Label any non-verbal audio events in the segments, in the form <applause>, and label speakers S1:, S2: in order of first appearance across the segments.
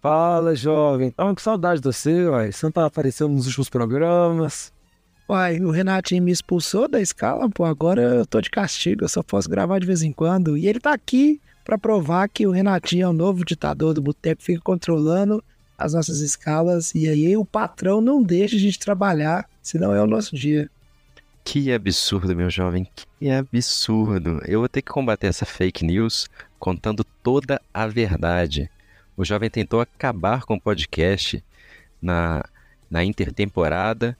S1: Fala, jovem. Tava com saudade de você, uai. Você não tava aparecendo nos últimos programas.
S2: Uai, o Renatinho me expulsou da escala, pô. Agora eu tô de castigo, eu só posso gravar de vez em quando. E ele tá aqui para provar que o Renatinho é o novo ditador do boteco, fica controlando as nossas escalas. E aí o patrão não deixa a gente trabalhar, senão é o nosso dia.
S3: Que absurdo, meu jovem, que absurdo. Eu vou ter que combater essa fake news contando toda a verdade. O jovem tentou acabar com o podcast na, na intertemporada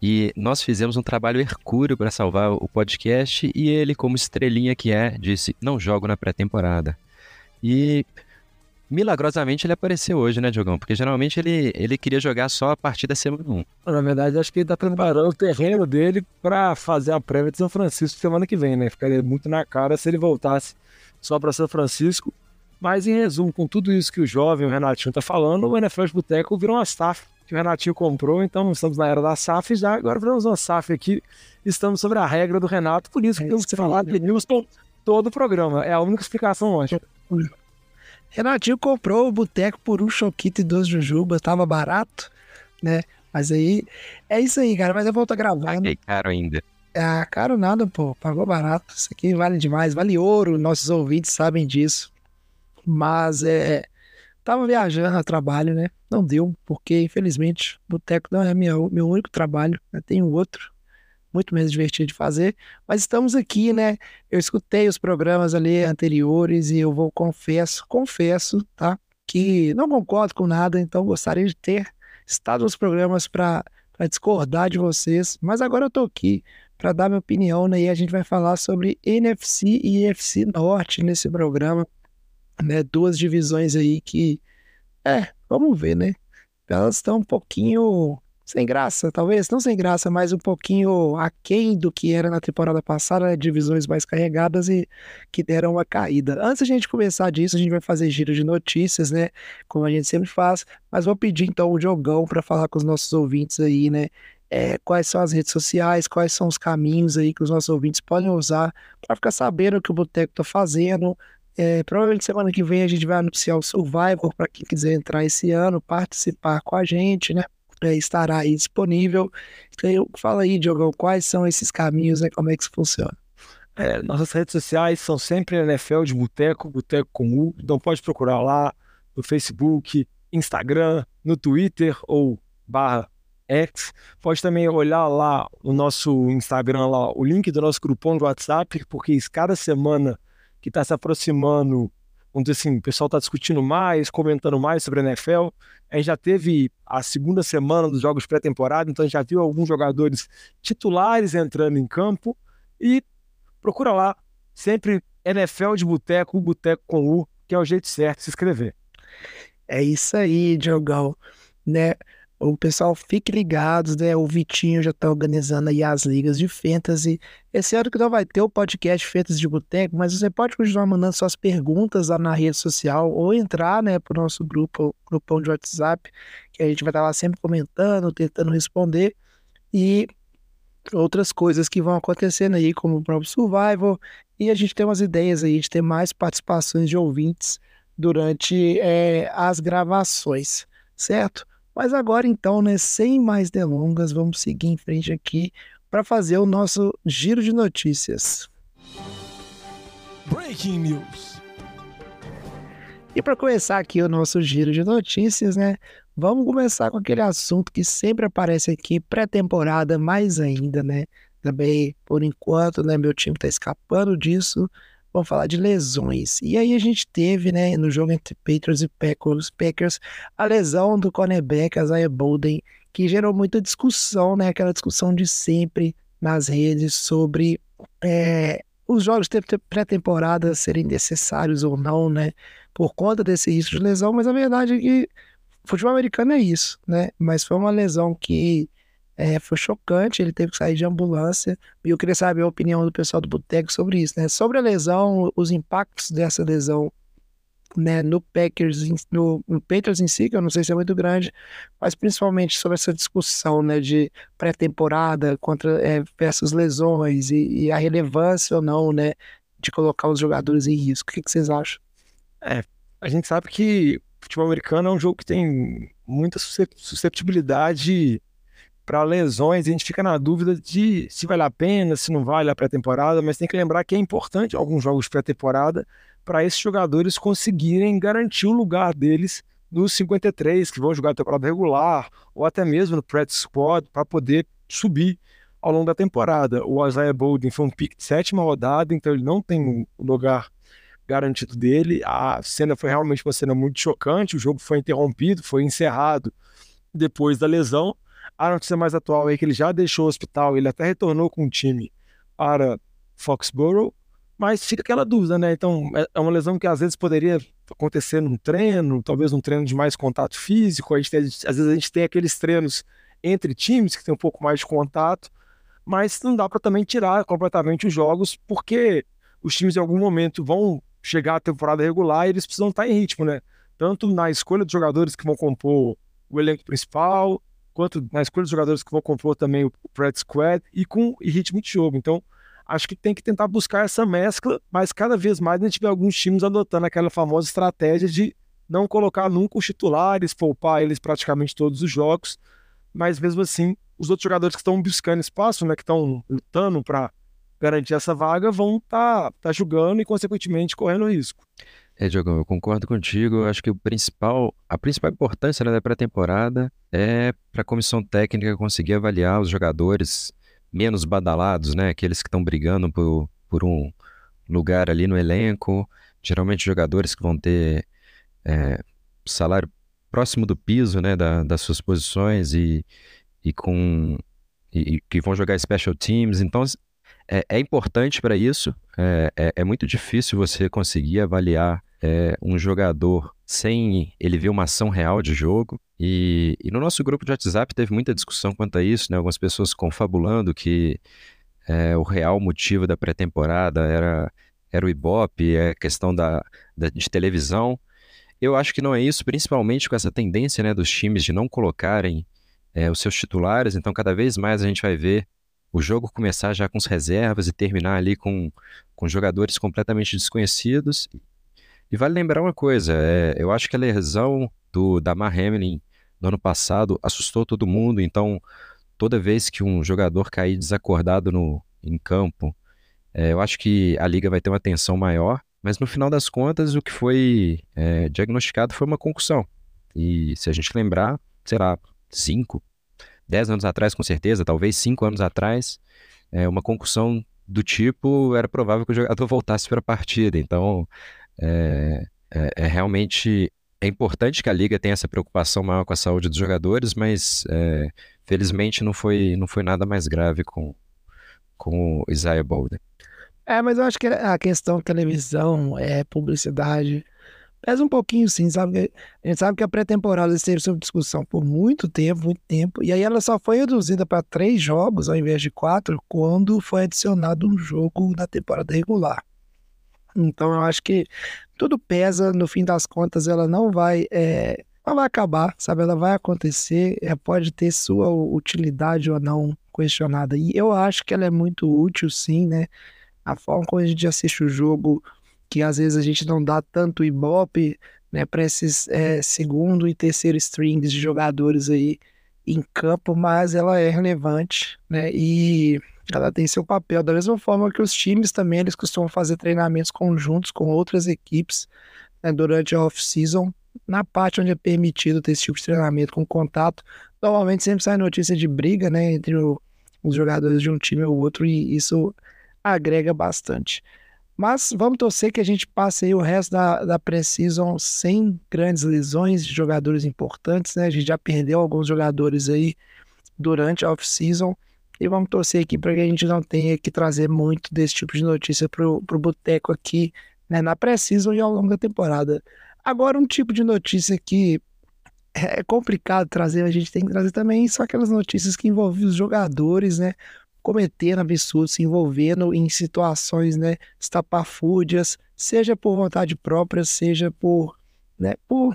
S3: e nós fizemos um trabalho hercúleo para salvar o podcast e ele, como estrelinha que é, disse: "Não jogo na pré-temporada". E milagrosamente ele apareceu hoje, né, Diogão? Porque geralmente ele, ele queria jogar só a partir da semana 1.
S1: Na verdade, acho que ele tá preparando o terreno dele para fazer a prévia de São Francisco semana que vem, né? Ficaria muito na cara se ele voltasse só para São Francisco. Mas em resumo, com tudo isso que o jovem, o Renatinho, tá falando, o NFL de Boteco virou uma SAF que o Renatinho comprou, então estamos na era da SAF já, agora viramos uma SAF aqui, estamos sobre a regra do Renato, por isso que é temos que falar de news todo o programa, é a única explicação hoje.
S2: Renatinho comprou o boteco por um choquito e duas jujubas, tava barato, né? Mas aí, é isso aí, cara, mas eu volto a gravar.
S3: Paguei caro ainda.
S2: Ah, caro nada, pô, pagou barato, isso aqui vale demais, vale ouro, nossos ouvintes sabem disso. Mas é, tava viajando a trabalho, né? Não deu, porque infelizmente boteco não é meu, meu único trabalho, né? tenho outro, muito menos divertido de fazer, mas estamos aqui, né? Eu escutei os programas ali anteriores e eu vou, confesso, confesso, tá? Que não concordo com nada, então gostaria de ter estado nos programas para discordar de vocês, mas agora eu tô aqui para dar minha opinião, né? E a gente vai falar sobre NFC e EFC Norte nesse programa, né? Duas divisões aí que, é, vamos ver, né? Elas estão um pouquinho sem graça, talvez, não sem graça, mas um pouquinho aquém do que era na temporada passada, né? divisões mais carregadas e que deram uma caída. Antes a gente começar disso, a gente vai fazer giro de notícias, né? Como a gente sempre faz, mas vou pedir então o Diogão para falar com os nossos ouvintes aí, né? É, quais são as redes sociais, quais são os caminhos aí que os nossos ouvintes podem usar para ficar sabendo o que o Boteco está fazendo, é, provavelmente semana que vem a gente vai anunciar o Survivor para quem quiser entrar esse ano, participar com a gente, né? É, estará aí disponível. Então, fala aí, Diogão, quais são esses caminhos, né? Como é que isso funciona?
S1: É, nossas redes sociais são sempre NFL de Boteco, Boteco com U. Então pode procurar lá no Facebook, Instagram, no Twitter ou barra X. Pode também olhar lá no nosso Instagram, lá, o link do nosso grupão do WhatsApp, porque cada semana que está se aproximando, vamos dizer assim, o pessoal está discutindo mais, comentando mais sobre a NFL. A gente já teve a segunda semana dos jogos pré-temporada, então a gente já viu alguns jogadores titulares entrando em campo. E procura lá, sempre NFL de Boteco, Boteco com U, que é o jeito certo de se inscrever.
S2: É isso aí, Diogão. Né? O pessoal fique ligados, né? O Vitinho já está organizando aí as ligas de fantasy. Esse ano que não vai ter o podcast Fantasy de Boteco, mas você pode continuar mandando suas perguntas lá na rede social ou entrar, né, pro nosso grupo, grupão de WhatsApp, que a gente vai estar lá sempre comentando, tentando responder. E outras coisas que vão acontecendo aí, como o próprio Survival. E a gente tem umas ideias aí de ter mais participações de ouvintes durante é, as gravações, certo? Mas agora então, né, sem mais delongas, vamos seguir em frente aqui para fazer o nosso giro de notícias.
S4: Breaking News.
S2: E para começar aqui o nosso giro de notícias, né, vamos começar com aquele assunto que sempre aparece aqui pré-temporada, mais ainda, né? Também, por enquanto, né, meu time está escapando disso. Vamos falar de lesões. E aí a gente teve, né, no jogo entre Patriots e Packers, Packers a lesão do cornerback Isaiah Bolden, que gerou muita discussão, né, aquela discussão de sempre nas redes sobre é, os jogos de pré-temporada serem necessários ou não, né, por conta desse risco de lesão, mas a verdade é que futebol americano é isso, né? Mas foi uma lesão que é, foi chocante, ele teve que sair de ambulância. E eu queria saber a opinião do pessoal do Boteco sobre isso, né? Sobre a lesão, os impactos dessa lesão né, no Packers, no, no Patriots em si, que eu não sei se é muito grande, mas principalmente sobre essa discussão, né, de pré-temporada contra é, versus lesões e, e, a relevância ou não, né, de colocar os jogadores em risco. O que, que vocês acham?
S1: É, a gente sabe que futebol americano é um jogo que tem muita susceptibilidade para lesões, a gente fica na dúvida de se vale a pena, se não vale a pré-temporada, mas tem que lembrar que é importante alguns jogos pré-temporada para esses jogadores conseguirem garantir o lugar deles nos 53 que vão jogar a temporada regular ou até mesmo no practice squad para poder subir ao longo da temporada. O Isaiah Bolden foi um pick de sétima rodada, então ele não tem o lugar garantido dele. A cena foi realmente uma cena muito chocante, o jogo foi interrompido, foi encerrado depois da lesão. A notícia mais atual é que ele já deixou o hospital, ele até retornou com o time para Foxborough, mas fica aquela dúvida, né? Então, é, é uma lesão que às vezes poderia acontecer num treino, talvez um treino de mais contato físico. A gente tem, às vezes a gente tem aqueles treinos entre times que tem um pouco mais de contato, mas não dá para também tirar completamente os jogos, porque os times em algum momento vão chegar à temporada regular e eles precisam estar em ritmo, né? Tanto na escolha dos jogadores que vão compor o elenco principal, quanto na escolha dos jogadores que vão compor também o Practice Squad e com e ritmo de jogo. Então, acho que tem que tentar buscar essa mescla, mas cada vez mais a gente vê alguns times adotando aquela famosa estratégia de não colocar nunca os titulares, poupar eles praticamente todos os jogos, mas mesmo assim, os outros jogadores que estão buscando espaço, né, que estão lutando para garantir essa vaga, vão estar tá, tá jogando e, consequentemente, correndo risco.
S3: É, Diogão, eu concordo contigo. Eu acho que o principal, a principal importância né, da pré-temporada é para a comissão técnica conseguir avaliar os jogadores menos badalados, né? Aqueles que estão brigando por, por um lugar ali no elenco. Geralmente jogadores que vão ter é, salário próximo do piso, né? Da, das suas posições e, e com e, que vão jogar special teams. Então é, é importante para isso. É, é, é, muito difícil você conseguir avaliar é, um jogador sem ele ver uma ação real de jogo. E, e, no nosso grupo de WhatsApp teve muita discussão quanto a isso, né? Algumas pessoas confabulando que é, o real motivo da pré-temporada era, era o Ibope, é questão da, da, de televisão. Eu acho que não é isso, principalmente com essa tendência né, dos times de não colocarem é, os seus titulares. Então, cada vez mais a gente vai ver o jogo começar já com as reservas e terminar ali com, com jogadores completamente desconhecidos. E vale lembrar uma coisa, é, eu acho que a lesão do Damar Hamlin no ano passado assustou todo mundo, então toda vez que um jogador cair desacordado no, em campo, é, eu acho que a liga vai ter uma atenção maior, mas no final das contas o que foi é, diagnosticado foi uma concussão. E se a gente lembrar, será cinco, dez anos atrás com certeza, talvez cinco anos atrás, é, uma concussão do tipo era provável que o jogador <laughs> voltasse para a partida. Então é, é, é, realmente é importante que a liga tenha essa preocupação maior com a saúde dos jogadores, mas é, felizmente não foi, não foi nada mais grave com, com o Isaiah Bolden.
S2: É, mas eu acho que a questão televisão, é publicidade, pesa um pouquinho sim, sabe? A gente sabe que a pré-temporada esteve sob discussão por muito tempo, muito tempo, e aí ela só foi reduzida para três jogos ao invés de quatro quando foi adicionado um jogo na temporada regular. Então eu acho que tudo pesa, no fim das contas, ela não vai. É, não vai acabar, sabe? Ela vai acontecer, é, pode ter sua utilidade ou não questionada. E eu acho que ela é muito útil, sim, né? A forma como a gente assiste o jogo, que às vezes a gente não dá tanto ibope, né, para esses é, segundo e terceiro strings de jogadores aí em campo, mas ela é relevante, né? E ela tem seu papel, da mesma forma que os times também, eles costumam fazer treinamentos conjuntos com outras equipes né, durante a off-season, na parte onde é permitido ter esse tipo de treinamento com contato. Normalmente sempre sai notícia de briga, né, entre o, os jogadores de um time ou outro, e isso agrega bastante. Mas vamos torcer que a gente passe aí o resto da, da pré-season sem grandes lesões de jogadores importantes, né? A gente já perdeu alguns jogadores aí durante a off-season. E vamos torcer aqui para que a gente não tenha que trazer muito desse tipo de notícia para o Boteco aqui, né, na pré-season e ao longo da temporada. Agora, um tipo de notícia que é complicado trazer, a gente tem que trazer também só aquelas notícias que envolvem os jogadores, né? Cometendo absurdos, se envolvendo em situações, né? Estapafúrdias, seja por vontade própria, seja por, né? Por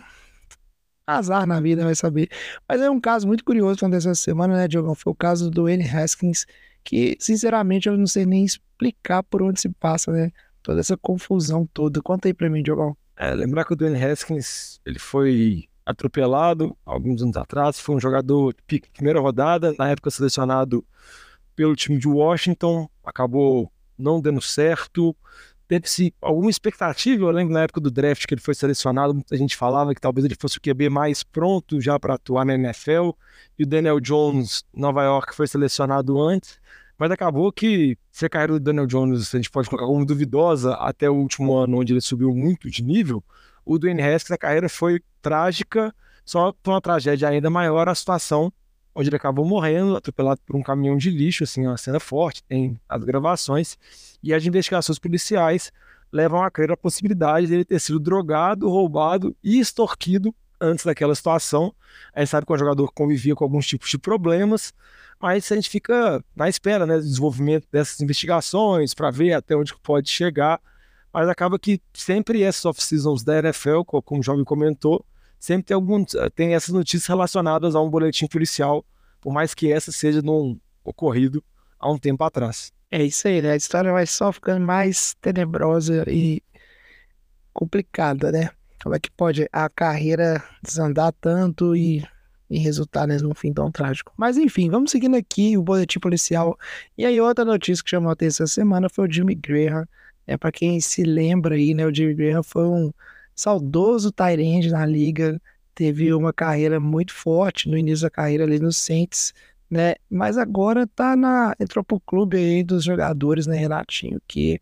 S2: azar na vida, vai saber. Mas é um caso muito curioso que essa semana, né, Diogão? Foi o caso do N. Haskins, que, sinceramente, eu não sei nem explicar por onde se passa, né? Toda essa confusão toda. Conta aí pra mim, Diogão.
S1: É, lembrar que o Dwayne Haskins, ele foi atropelado alguns anos atrás, foi um jogador de primeira rodada, na época selecionado pelo time de Washington, acabou não dando certo, teve-se alguma expectativa, eu lembro na época do draft que ele foi selecionado, muita gente falava que talvez ele fosse o QB mais pronto já para atuar na NFL, e o Daniel Jones, Nova York, foi selecionado antes, mas acabou que se a carreira do Daniel Jones a gente pode colocar como duvidosa até o último ano, onde ele subiu muito de nível, o Dwayne Haskins, a carreira foi trágica, só foi uma tragédia ainda maior a situação onde ele acabou morrendo, atropelado por um caminhão de lixo, assim, uma cena forte, tem as gravações, e as investigações policiais levam a crer a possibilidade dele ter sido drogado, roubado e extorquido antes daquela situação. A gente sabe que o jogador convivia com alguns tipos de problemas, mas a gente fica na espera né, do desenvolvimento dessas investigações para ver até onde pode chegar mas acaba que sempre essas off-seasons da NFL, como o Jovem comentou, sempre tem, algum, tem essas notícias relacionadas a um boletim policial, por mais que essa seja num ocorrido há um tempo atrás.
S2: É isso aí, né? A história vai só ficando mais tenebrosa e complicada, né? Como é que pode a carreira desandar tanto e, e resultar né, num fim tão trágico? Mas enfim, vamos seguindo aqui o boletim policial. E aí, outra notícia que chamou a atenção essa semana foi o Jimmy Graham, é para quem se lembra aí, né? O Jimmy Graham foi um saudoso Tyrande na liga, teve uma carreira muito forte no início da carreira ali no Saints, né? Mas agora tá na entrou pro clube aí dos jogadores, né, Renatinho, que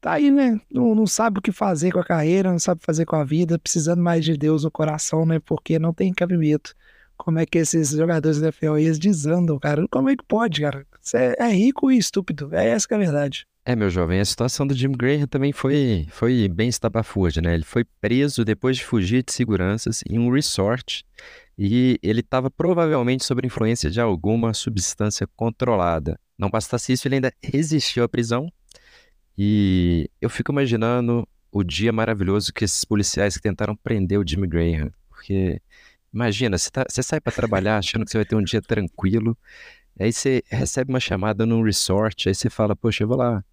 S2: tá aí, né? Não, não sabe o que fazer com a carreira, não sabe fazer com a vida, precisando mais de Deus no coração, né? Porque não tem cabimento. Como é que esses jogadores da FL eles desandam, cara? Como é que pode, cara? Você é rico e estúpido. É essa que é a verdade.
S3: É, meu jovem, a situação do Jim Graham também foi, foi bem estapafúrdia, né? Ele foi preso depois de fugir de seguranças em um resort e ele estava provavelmente sob influência de alguma substância controlada. Não bastasse isso, ele ainda resistiu à prisão e eu fico imaginando o dia maravilhoso que esses policiais que tentaram prender o Jimmy Graham, porque imagina, você, tá, você sai para trabalhar achando que você vai ter um dia tranquilo, aí você recebe uma chamada num resort, aí você fala, poxa, eu vou lá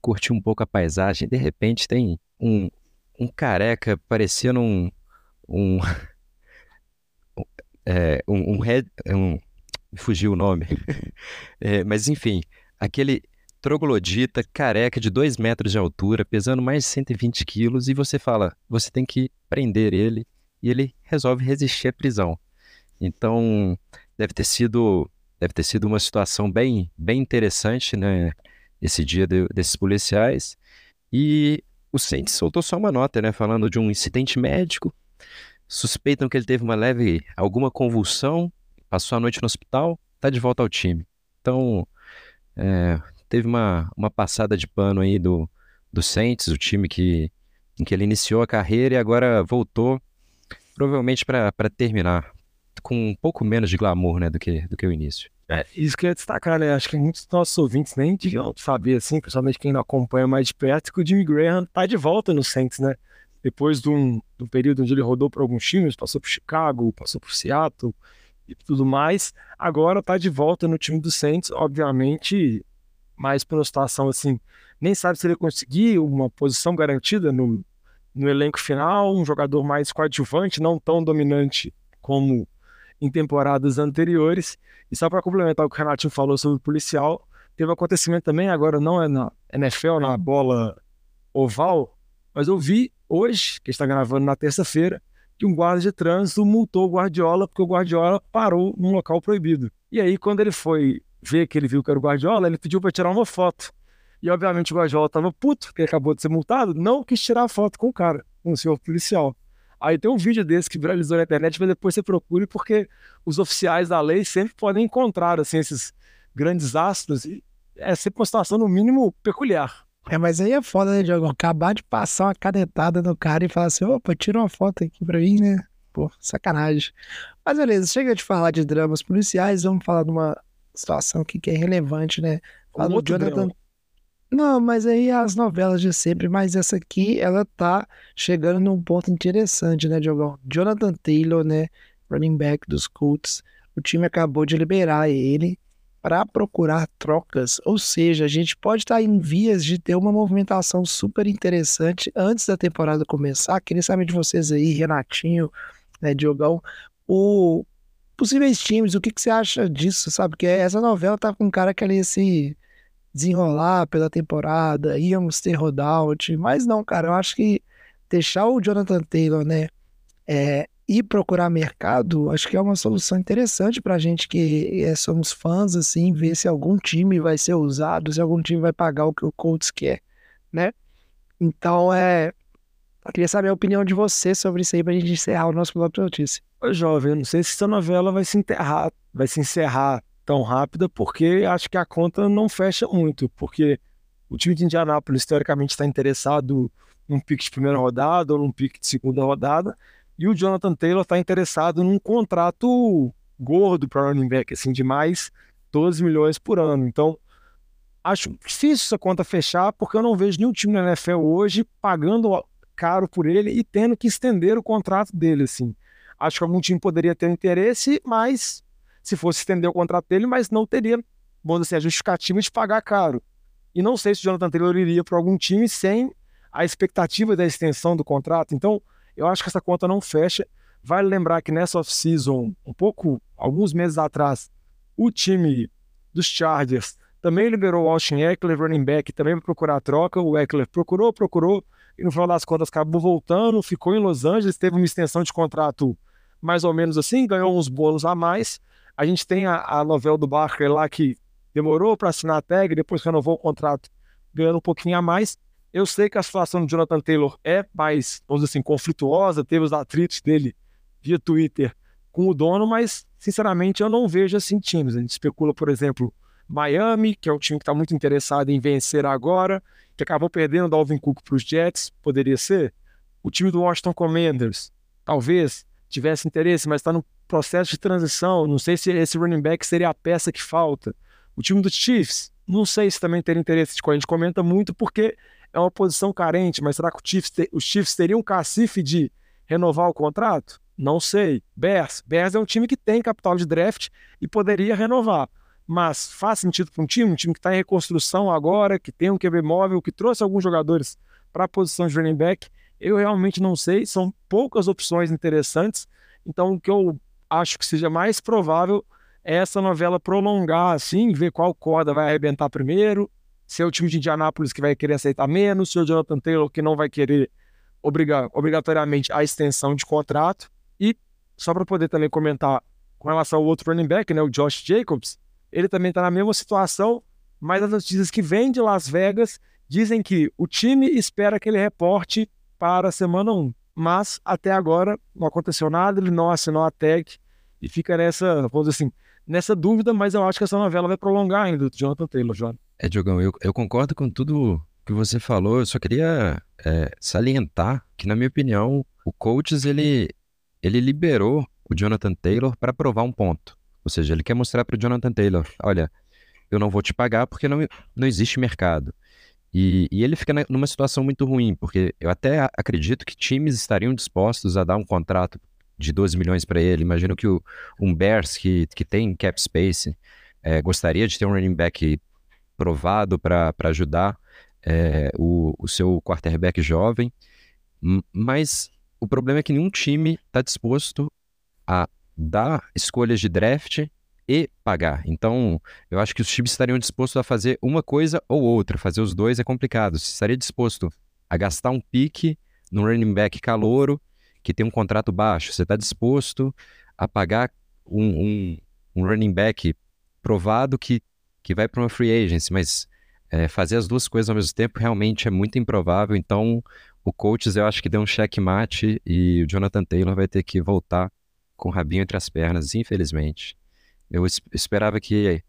S3: curtir um pouco a paisagem. De repente tem um, um careca parecendo um. um <laughs> é, um, um, red, um me fugiu o nome. <laughs> é, mas enfim, aquele troglodita careca de 2 metros de altura, pesando mais de 120 quilos, e você fala, você tem que prender ele, e ele resolve resistir à prisão. Então, deve ter sido, deve ter sido uma situação bem, bem interessante, né? Esse dia de, desses policiais. E o Saints soltou só uma nota, né? Falando de um incidente médico. Suspeitam que ele teve uma leve, alguma convulsão, passou a noite no hospital, tá de volta ao time. Então, é, teve uma, uma passada de pano aí do, do Saints, o time que, em que ele iniciou a carreira e agora voltou, provavelmente para terminar, com um pouco menos de glamour né, do, que, do que o início.
S1: É, isso que eu ia destacar, né? Acho que muitos dos nossos ouvintes nem deviam saber, assim, principalmente quem não acompanha mais de perto, que o Jimmy Graham tá de volta no Saints, né? Depois de um, de um período onde ele rodou por alguns times, passou por Chicago, passou por Seattle e tudo mais, agora tá de volta no time do Saints, obviamente, mais uma situação assim, nem sabe se ele conseguir uma posição garantida no, no elenco final, um jogador mais coadjuvante, não tão dominante como em temporadas anteriores. E só para complementar o que o Renatinho falou sobre o policial, teve um acontecimento também, agora não é na NFL, na bola oval, mas eu vi hoje, que está gravando na terça-feira, que um guarda de trânsito multou o Guardiola porque o Guardiola parou num local proibido. E aí, quando ele foi ver que ele viu que era o Guardiola, ele pediu para tirar uma foto. E obviamente o Guardiola estava puto, porque acabou de ser multado, não quis tirar a foto com o cara, com o senhor policial. Aí tem um vídeo desse que viralizou na internet, mas depois você procure, porque os oficiais da lei sempre podem encontrar assim, esses grandes astros. E é sempre uma situação, no mínimo, peculiar.
S2: É, mas aí é foda, né, Diogo? Acabar de passar uma canetada no cara e falar assim, opa, tira uma foto aqui pra mim, né? pô. Sacanagem. Mas beleza, chega de falar de dramas policiais, vamos falar de uma situação aqui que é relevante, né? Falar
S1: Um
S2: do Jonathan.
S1: drama.
S2: Não, mas aí as novelas de sempre, mas essa aqui, ela tá chegando num ponto interessante, né, Diogão? Jonathan Taylor, né, running back dos Colts, o time acabou de liberar ele para procurar trocas, ou seja, a gente pode estar em vias de ter uma movimentação super interessante antes da temporada começar. Queria saber de vocês aí, Renatinho, né, Diogão, o possíveis times, o que, que você acha disso, sabe? Porque essa novela tá com um cara que ia se desenrolar pela temporada, íamos ter rollout, mas não, cara, eu acho que deixar o Jonathan Taylor, né, é, ir procurar mercado, acho que é uma solução interessante pra gente que é, somos fãs, assim, ver se algum time vai ser usado, se algum time vai pagar o que o Colts quer, né? Então, é, eu queria saber a opinião de você sobre isso aí pra gente encerrar o nosso bloco de notícia.
S1: Ô, jovem, eu não sei se essa novela vai se enterrar, vai se encerrar tão rápida, porque acho que a conta não fecha muito, porque o time de Indianápolis, teoricamente, está interessado num pique de primeira rodada ou num pique de segunda rodada, e o Jonathan Taylor está interessado num contrato gordo para running back, assim, de mais 12 milhões por ano. Então, acho difícil essa conta fechar, porque eu não vejo nenhum time na NFL hoje pagando caro por ele e tendo que estender o contrato dele, assim. Acho que algum time poderia ter interesse, mas se fosse estender o contrato dele, mas não teria, dizer assim, a justificativa de pagar caro. E não sei se o Jonathan Taylor iria para algum time sem a expectativa da extensão do contrato. Então, eu acho que essa conta não fecha. Vale lembrar que nessa off-season, um pouco, alguns meses atrás, o time dos Chargers também liberou o Austin Eckler, running back, também para procurar a troca. O Eckler procurou, procurou, e no final das contas acabou voltando, ficou em Los Angeles, teve uma extensão de contrato mais ou menos assim, ganhou uns bônus a mais. A gente tem a, a novela do Barker lá que demorou para assinar a tag, depois renovou o contrato ganhando um pouquinho a mais. Eu sei que a situação do Jonathan Taylor é mais, vamos dizer assim, conflituosa, teve os atritos dele via Twitter com o dono, mas sinceramente eu não vejo assim times. A gente especula, por exemplo, Miami, que é um time que está muito interessado em vencer agora, que acabou perdendo o Dalvin Cook para os Jets, poderia ser. O time do Washington Commanders, talvez tivesse interesse, mas está no processo de transição. Não sei se esse running back seria a peça que falta. O time dos Chiefs, não sei se também teria interesse. A gente comenta muito porque é uma posição carente, mas será que Chiefs te, os Chiefs teriam um cacife de renovar o contrato? Não sei. Bears. Bears é um time que tem capital de draft e poderia renovar. Mas faz sentido para um time, um time que está em reconstrução agora, que tem um QB móvel, que trouxe alguns jogadores para a posição de running back. Eu realmente não sei, são poucas opções interessantes. Então, o que eu acho que seja mais provável essa novela prolongar, assim, ver qual corda vai arrebentar primeiro, se é o time de Indianápolis que vai querer aceitar menos, se é o Jonathan Taylor que não vai querer obrigar obrigatoriamente a extensão de contrato. E só para poder também comentar com relação ao outro running back, né, o Josh Jacobs, ele também está na mesma situação, mas as notícias que vêm de Las Vegas dizem que o time espera que ele reporte para a semana 1. Mas até agora não aconteceu nada, ele não assinou a tag e fica nessa, vamos dizer assim, nessa dúvida, mas eu acho que essa novela vai prolongar ainda do Jonathan Taylor.
S3: É, Diogão, eu, eu concordo com tudo que você falou, eu só queria é, salientar que, na minha opinião, o Coaches, ele, ele liberou o Jonathan Taylor para provar um ponto. Ou seja, ele quer mostrar para o Jonathan Taylor, olha, eu não vou te pagar porque não, não existe mercado. E, e ele fica numa situação muito ruim, porque eu até acredito que times estariam dispostos a dar um contrato de 12 milhões para ele. Imagino que o, um Bears, que, que tem cap space, é, gostaria de ter um running back provado para ajudar é, o, o seu quarterback jovem. Mas o problema é que nenhum time está disposto a dar escolhas de draft e pagar. Então, eu acho que os times estariam dispostos a fazer uma coisa ou outra. Fazer os dois é complicado. Você estaria disposto a gastar um pique no running back calouro que tem um contrato baixo. Você está disposto a pagar um, um, um, running back provado que, que vai para uma free agency, mas é, fazer as duas coisas ao mesmo tempo realmente é muito improvável. Então, o coaches eu acho que deu um checkmate e o Jonathan Taylor vai ter que voltar com o rabinho entre as pernas, infelizmente. Eu esperava que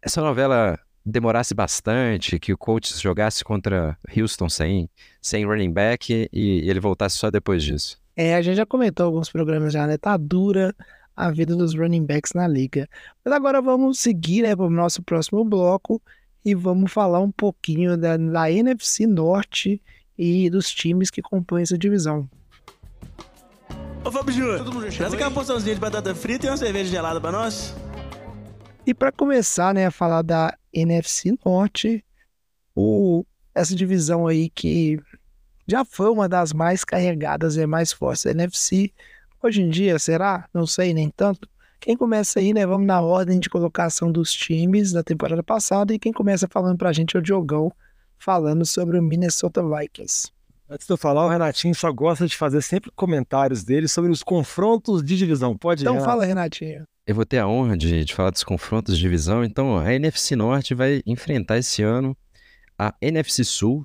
S3: essa novela demorasse bastante, que o coach jogasse contra Houston sem, sem running back e ele voltasse só depois disso.
S2: É, a gente já comentou alguns programas já, né? Tá dura a vida dos running backs na liga. Mas agora vamos seguir né, para o nosso próximo bloco e vamos falar um pouquinho da, da NFC Norte e dos times que compõem essa divisão.
S5: Ô Fábio Júnior, traz aquela porçãozinha de batata frita e uma cerveja gelada pra nós.
S2: E para começar, né, a falar da NFC Norte, o, essa divisão aí que já foi uma das mais carregadas e mais fortes da NFC. Hoje em dia, será? Não sei, nem tanto. Quem começa aí, né? Vamos na ordem de colocação dos times da temporada passada. E quem começa falando pra gente é o Diogão, falando sobre o Minnesota Vikings.
S1: Antes de eu falar, o Renatinho só gosta de fazer sempre comentários dele sobre os confrontos de divisão. Pode ir.
S2: Então
S1: Renato.
S2: fala, Renatinho.
S3: Eu vou ter a honra de, de falar dos confrontos de divisão. Então, a NFC Norte vai enfrentar esse ano a NFC Sul,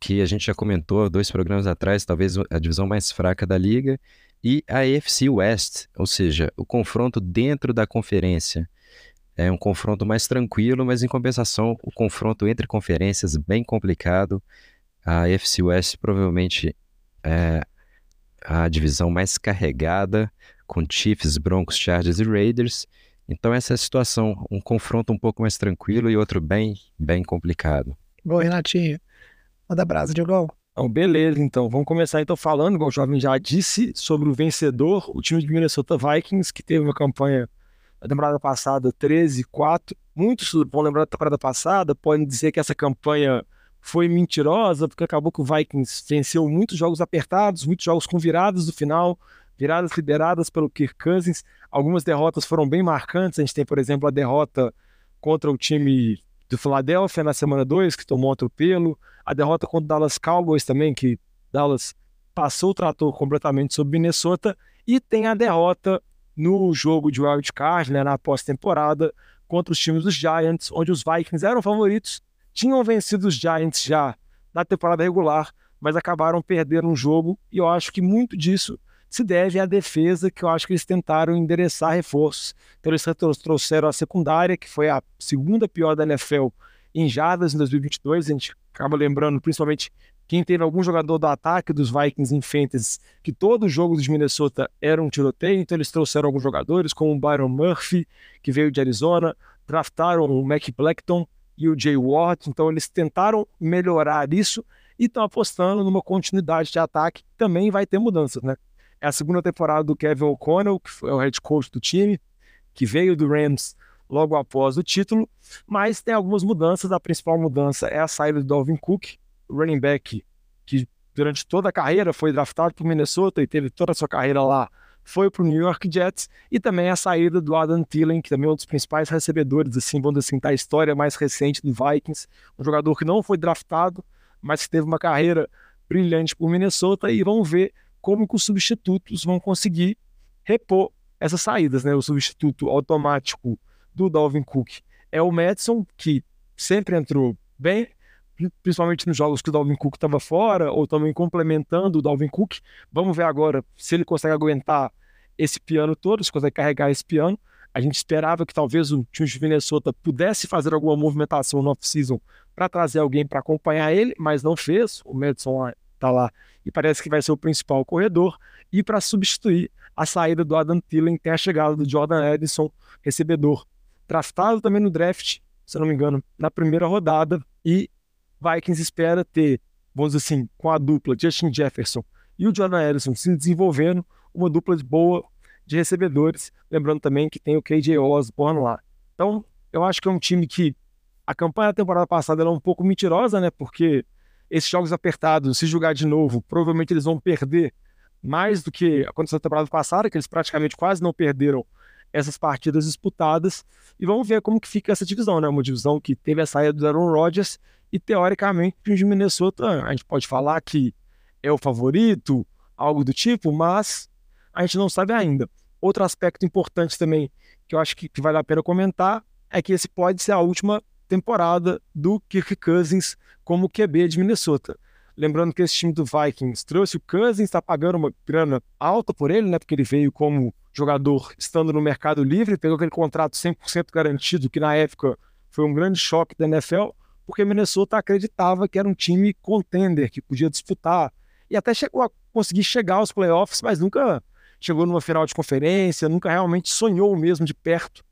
S3: que a gente já comentou dois programas atrás, talvez a divisão mais fraca da liga, e a AFC West, ou seja, o confronto dentro da conferência. É um confronto mais tranquilo, mas em compensação, o confronto entre conferências bem complicado. A AFC West provavelmente é a divisão mais carregada, com Chiefs, Broncos, Chargers e Raiders. Então essa é a situação, um confronto um pouco mais tranquilo e outro bem, bem complicado.
S2: Bom, Renatinho, manda brasa, Diogão.
S1: Então, beleza, então. Vamos começar então falando, igual o jovem já disse, sobre o vencedor, o time de Minnesota Vikings, que teve uma campanha na temporada passada 13-4. Muitos vão lembrar da temporada passada, podem dizer que essa campanha foi mentirosa, porque acabou que o Vikings venceu muitos jogos apertados, muitos jogos com viradas no final, viradas lideradas pelo Kirk Cousins. Algumas derrotas foram bem marcantes. A gente tem, por exemplo, a derrota contra o time do Philadelphia na semana 2, que tomou atropelo. A derrota contra o Dallas Cowboys também, que Dallas passou o trator completamente sobre Minnesota. E tem a derrota no jogo de wild card, né, na pós-temporada, contra os times dos Giants, onde os Vikings eram favoritos, tinham vencido os Giants já na temporada regular, mas acabaram perdendo um jogo. E eu acho que muito disso se deve à defesa, que eu acho que eles tentaram endereçar reforços. Então eles trouxeram a secundária, que foi a segunda pior da NFL em jardas em 2022. A gente acaba lembrando, principalmente, quem teve algum jogador do ataque dos Vikings em fantasy, que todo jogo de Minnesota era um tiroteio, então eles trouxeram alguns jogadores, como o Byron Murphy, que veio de Arizona, draftaram o Mac Blackton e o Jay Ward, então eles tentaram melhorar isso e estão apostando numa continuidade de ataque, também vai ter mudanças, né? É a segunda temporada do Kevin O'Connell, que é o head coach do time, que veio do Rams logo após o título, mas tem algumas mudanças. A principal mudança é a saída do Dalvin Cook, running back que durante toda a carreira foi draftado para o Minnesota e teve toda a sua carreira lá, foi para o New York Jets, e também a saída do Adam Thielen, que também é um dos principais recebedores, assim, vamos assim, da história mais recente do Vikings, um jogador que não foi draftado, mas que teve uma carreira brilhante por Minnesota, e vamos ver como que os substitutos vão conseguir repor essas saídas, né? O substituto automático do Dalvin Cook é o Madison, que sempre entrou bem, principalmente nos jogos que o Dalvin Cook estava fora, ou também complementando o Dalvin Cook. Vamos ver agora se ele consegue aguentar esse piano todo, se consegue carregar esse piano. A gente esperava que talvez o time de Minnesota pudesse fazer alguma movimentação no off-season para trazer alguém para acompanhar ele, mas não fez. O Madison está lá e parece que vai ser o principal corredor. E para substituir a saída do Adam Thielen, tem a chegada do Jordan Edison, recebedor, draftado também no draft, se não me engano, na primeira rodada. E Vikings espera ter, vamos dizer assim, com a dupla Justin Jefferson e o Jordan Edison se desenvolvendo, uma dupla de boa de recebedores. Lembrando também que tem o KJ Osborne lá. Então, eu acho que é um time que a campanha da temporada passada era um pouco mentirosa, né? Porque esses jogos apertados, se jogar de novo, provavelmente eles vão perder mais do que aconteceu na temporada passada, que eles praticamente quase não perderam essas partidas disputadas. E vamos ver como que fica essa divisão, né? Uma divisão que teve a saída do Aaron Rodgers e, teoricamente, o de Minnesota, a gente pode falar que é o favorito, algo do tipo, mas a gente não sabe ainda. Outro aspecto importante também que eu acho que, que vale a pena comentar é que esse pode ser a última temporada do Kirk Cousins como QB de Minnesota. Lembrando que esse time do Vikings trouxe o Cousins, está pagando uma grana alta por ele, né? Porque ele veio como jogador estando no mercado livre, pegou aquele contrato 100% garantido, que na época foi um grande choque da NFL, porque Minnesota acreditava que era um time contender, que podia disputar e até chegou a conseguir chegar aos playoffs, mas nunca chegou numa final de conferência, nunca realmente sonhou mesmo de perto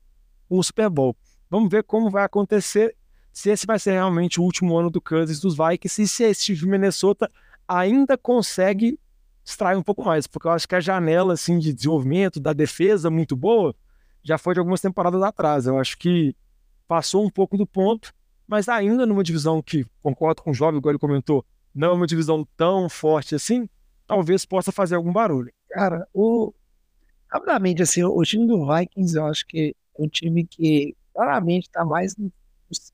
S1: com o Super Bowl. Vamos ver como vai acontecer, se esse vai ser realmente o último ano do Kansas dos Vikings e se esse time de Minnesota ainda consegue extrair um pouco mais, porque eu acho que a janela assim de desenvolvimento da defesa muito boa já foi de algumas temporadas atrás. Eu acho que passou um pouco do ponto, mas ainda numa divisão que, concordo com o Jovem, igual ele comentou, não é uma divisão tão forte assim, talvez possa fazer algum barulho.
S2: Cara, o. Rapidamente, assim, o time do Vikings, eu acho que é um time que claramente está mais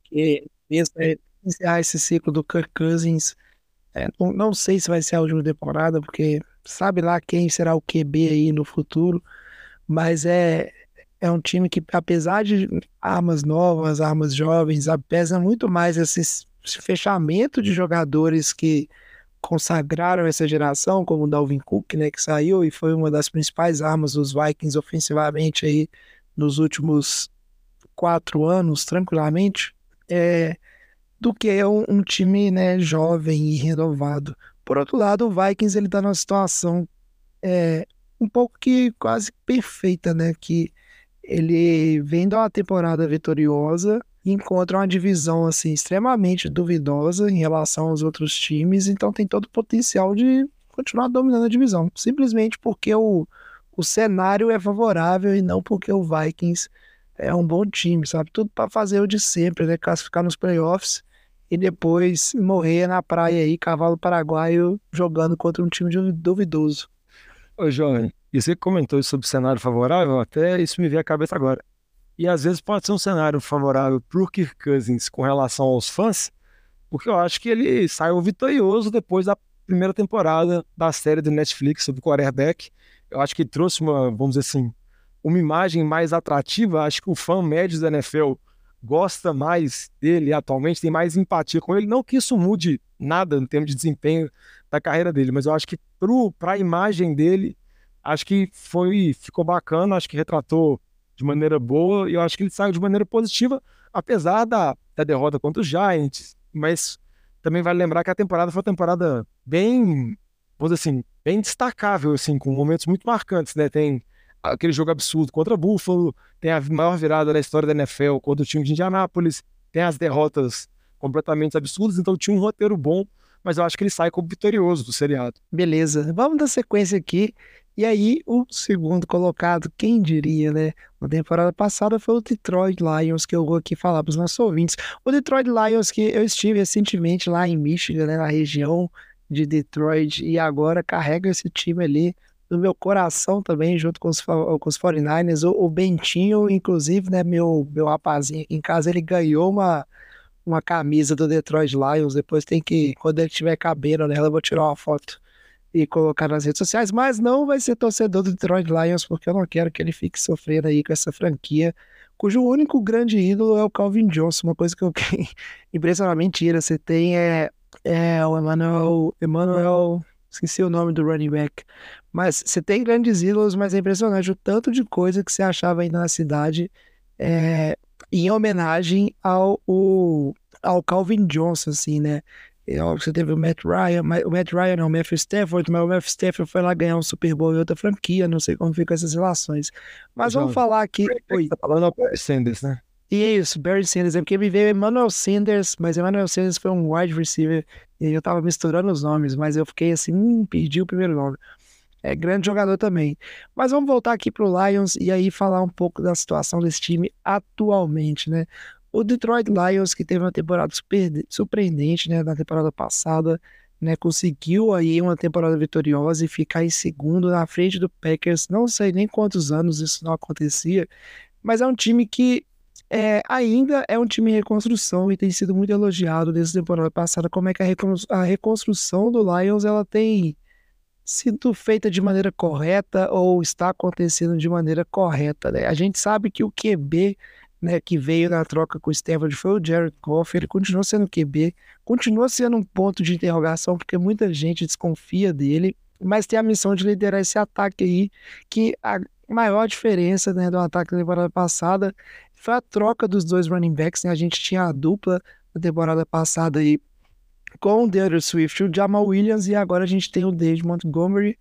S2: que mesmo é, encerrar esse ciclo do Kirk Cousins. É, não, não, sei se vai ser a última temporada, porque sabe lá quem será o QB aí no futuro, mas é, é um time que, apesar de armas novas, armas jovens, pesa muito mais esse, esse fechamento de jogadores que consagraram essa geração, como o Dalvin Cook, né, que saiu e foi uma das principais armas dos Vikings ofensivamente aí nos últimos quatro anos, tranquilamente, é, do que é um, um, time né, jovem e renovado. Por outro lado, o Vikings ele está numa situação é, um pouco que quase perfeita, né, que ele vem de uma temporada vitoriosa encontra uma divisão assim extremamente duvidosa em relação aos outros times, então tem todo o potencial de continuar dominando a divisão, simplesmente porque o, o cenário é favorável e não porque o Vikings é um bom time, sabe? Tudo para fazer o de sempre, né? Classificar nos playoffs e depois morrer na praia aí, cavalo paraguaio, jogando contra um time duvidoso.
S1: Ô, João, e você comentou sobre cenário favorável, até isso me veio à cabeça agora. E às vezes pode ser um cenário favorável para o Kirk Cousins com relação aos fãs, porque eu acho que ele saiu vitorioso depois da primeira temporada da série do Netflix sobre o quarterback. Eu acho que trouxe uma, vamos dizer assim, uma imagem mais atrativa. Acho que o fã médio da NFL gosta mais dele atualmente, tem mais empatia com ele. Não que isso mude nada no termos de desempenho da carreira dele, mas eu acho que para a imagem dele, acho que foi ficou bacana, acho que retratou de maneira boa e eu acho que ele saiu de maneira positiva, apesar da, da derrota contra os Giants. Mas também vale lembrar que a temporada foi uma temporada bem, vamos dizer assim, bem destacável, assim, com momentos muito marcantes, né? Tem aquele jogo absurdo contra Buffalo, tem a maior virada da história da NFL contra o time de Indianápolis, tem as derrotas completamente absurdas, então tinha um roteiro bom, mas eu acho que ele sai como vitorioso do seriado.
S2: Beleza, vamos dar sequência aqui. E aí, o segundo colocado, quem diria, né? Na temporada passada foi o Detroit Lions, que eu vou aqui falar para os nossos ouvintes. O Detroit Lions, que eu estive recentemente lá em Michigan, né, na região de Detroit, e agora carrega esse time ali no meu coração também, junto com os, com os 49ers. O, o Bentinho, inclusive, né, meu, meu rapazinho aqui em casa, ele ganhou uma, uma camisa do Detroit Lions. Depois tem que, quando ele tiver cabelo nela, eu vou tirar uma foto e colocar nas redes sociais, mas não vai ser torcedor do Detroit Lions, porque eu não quero que ele fique sofrendo aí com essa franquia, cujo único grande ídolo é o Calvin Johnson, uma coisa que eu <laughs> impressionante, mentira, você tem é, é o Emmanuel, Emmanuel, esqueci o nome do running back, mas você tem grandes ídolos, mas é impressionante o tanto de coisa que você achava ainda na cidade é, em homenagem ao, o, ao Calvin Johnson, assim, né? É óbvio que você teve o Matt Ryan, mas, o Matt Ryan não, o Matthew Stafford, mas o Matthew Stafford foi lá ganhar um Super Bowl em outra franquia, não sei como ficam essas relações. Mas vamos falar aqui.
S1: Oi. Tá falando o Barry Sanders, né?
S2: Isso, Barry Sanders, é porque me veio Emmanuel Sanders, mas Emmanuel Sanders foi um wide receiver, e eu tava misturando os nomes, mas eu fiquei assim, hum, perdi o primeiro nome. É grande jogador também. Mas vamos voltar aqui pro Lions e aí falar um pouco da situação desse time atualmente, né? O Detroit Lions, que teve uma temporada surpreendente, né, na temporada passada, né, conseguiu aí uma temporada vitoriosa e ficar em segundo na frente do Packers. Não sei nem quantos anos isso não acontecia, mas é um time que é, ainda é um time em reconstrução e tem sido muito elogiado desde a temporada passada. Como é que a reconstrução do Lions ela tem sido feita de maneira correta ou está acontecendo de maneira correta. Né? A gente sabe que o QB né, que veio na troca com o Stafford foi o Jared Goff, ele continua sendo QB, continua sendo um ponto de interrogação, porque muita gente desconfia dele, mas tem a missão de liderar esse ataque aí, que a maior diferença né, do ataque da temporada passada foi a troca dos dois running backs, né? a gente tinha a dupla da temporada passada aí com o DeAndre Swift, o Jamal Williams, e agora a gente tem o Dave Montgomery,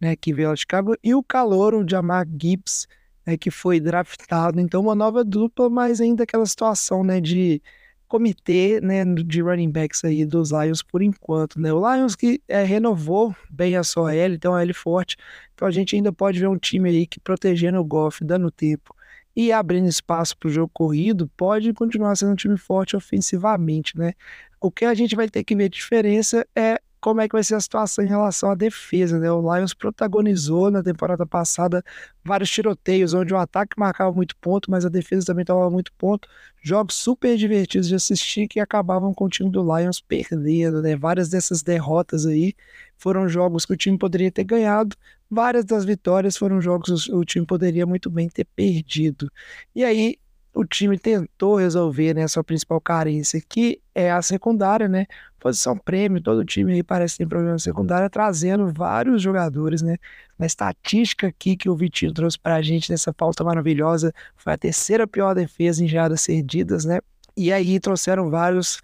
S2: né, que veio de Chicago, e o calor, o Jamar Gibbs, né, que foi draftado. Então, uma nova dupla, mas ainda aquela situação, né, de comitê, né, de running backs aí dos Lions por enquanto, né? O Lions que é, renovou bem a sua L, então a L forte. Então a gente ainda pode ver um time aí que protegendo o Goff, dando tempo e abrindo espaço para o jogo corrido, pode continuar sendo um time forte ofensivamente, né? O que a gente vai ter que ver diferença é como é que vai ser a situação em relação à defesa, né? O Lions protagonizou na temporada passada vários tiroteios, onde o ataque marcava muito ponto, mas a defesa também tomava muito ponto. Jogos super divertidos de assistir que acabavam com o time do Lions perdendo, né? Várias dessas derrotas aí foram jogos que o time poderia ter ganhado, várias das vitórias foram jogos que o time poderia muito bem ter perdido. E aí o time tentou resolver né, sua principal carência, que é a secundária, né? Posição prêmio, todo time aí parece ter problema secundária, trazendo vários jogadores, né? Na estatística aqui que o Vitinho trouxe pra gente nessa pauta maravilhosa, foi a terceira pior defesa em jardas cedidas, né? E aí trouxeram vários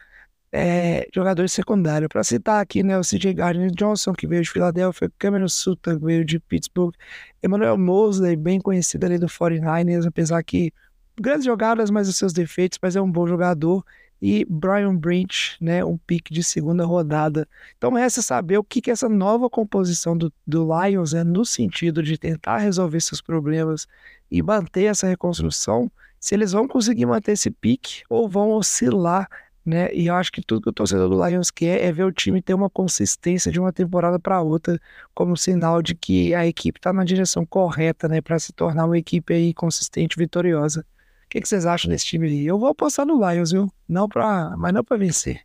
S2: é, jogadores secundários. Para citar aqui, né, o CJ Gardner Johnson, que veio de Filadélfia, Cameron Sutton, que veio de Pittsburgh, Emmanuel Mosley, bem conhecido ali do 49ers, apesar que grandes jogadas, mas os seus defeitos, mas é um bom jogador. E Brian Branch, né, um pique de segunda rodada. Então, resta saber o que, que essa nova composição do, do Lions é no sentido de tentar resolver seus problemas e manter essa reconstrução, se eles vão conseguir manter esse pique ou vão oscilar né? E eu acho que tudo que o torcedor do Lions quer é ver o time ter uma consistência de uma temporada para outra, como sinal de que a equipe está na direção correta, né, para se tornar uma equipe aí consistente, vitoriosa que, que vocês acham desse time aí? Eu vou apostar no Lions, viu? Não pra, mas não para vencer.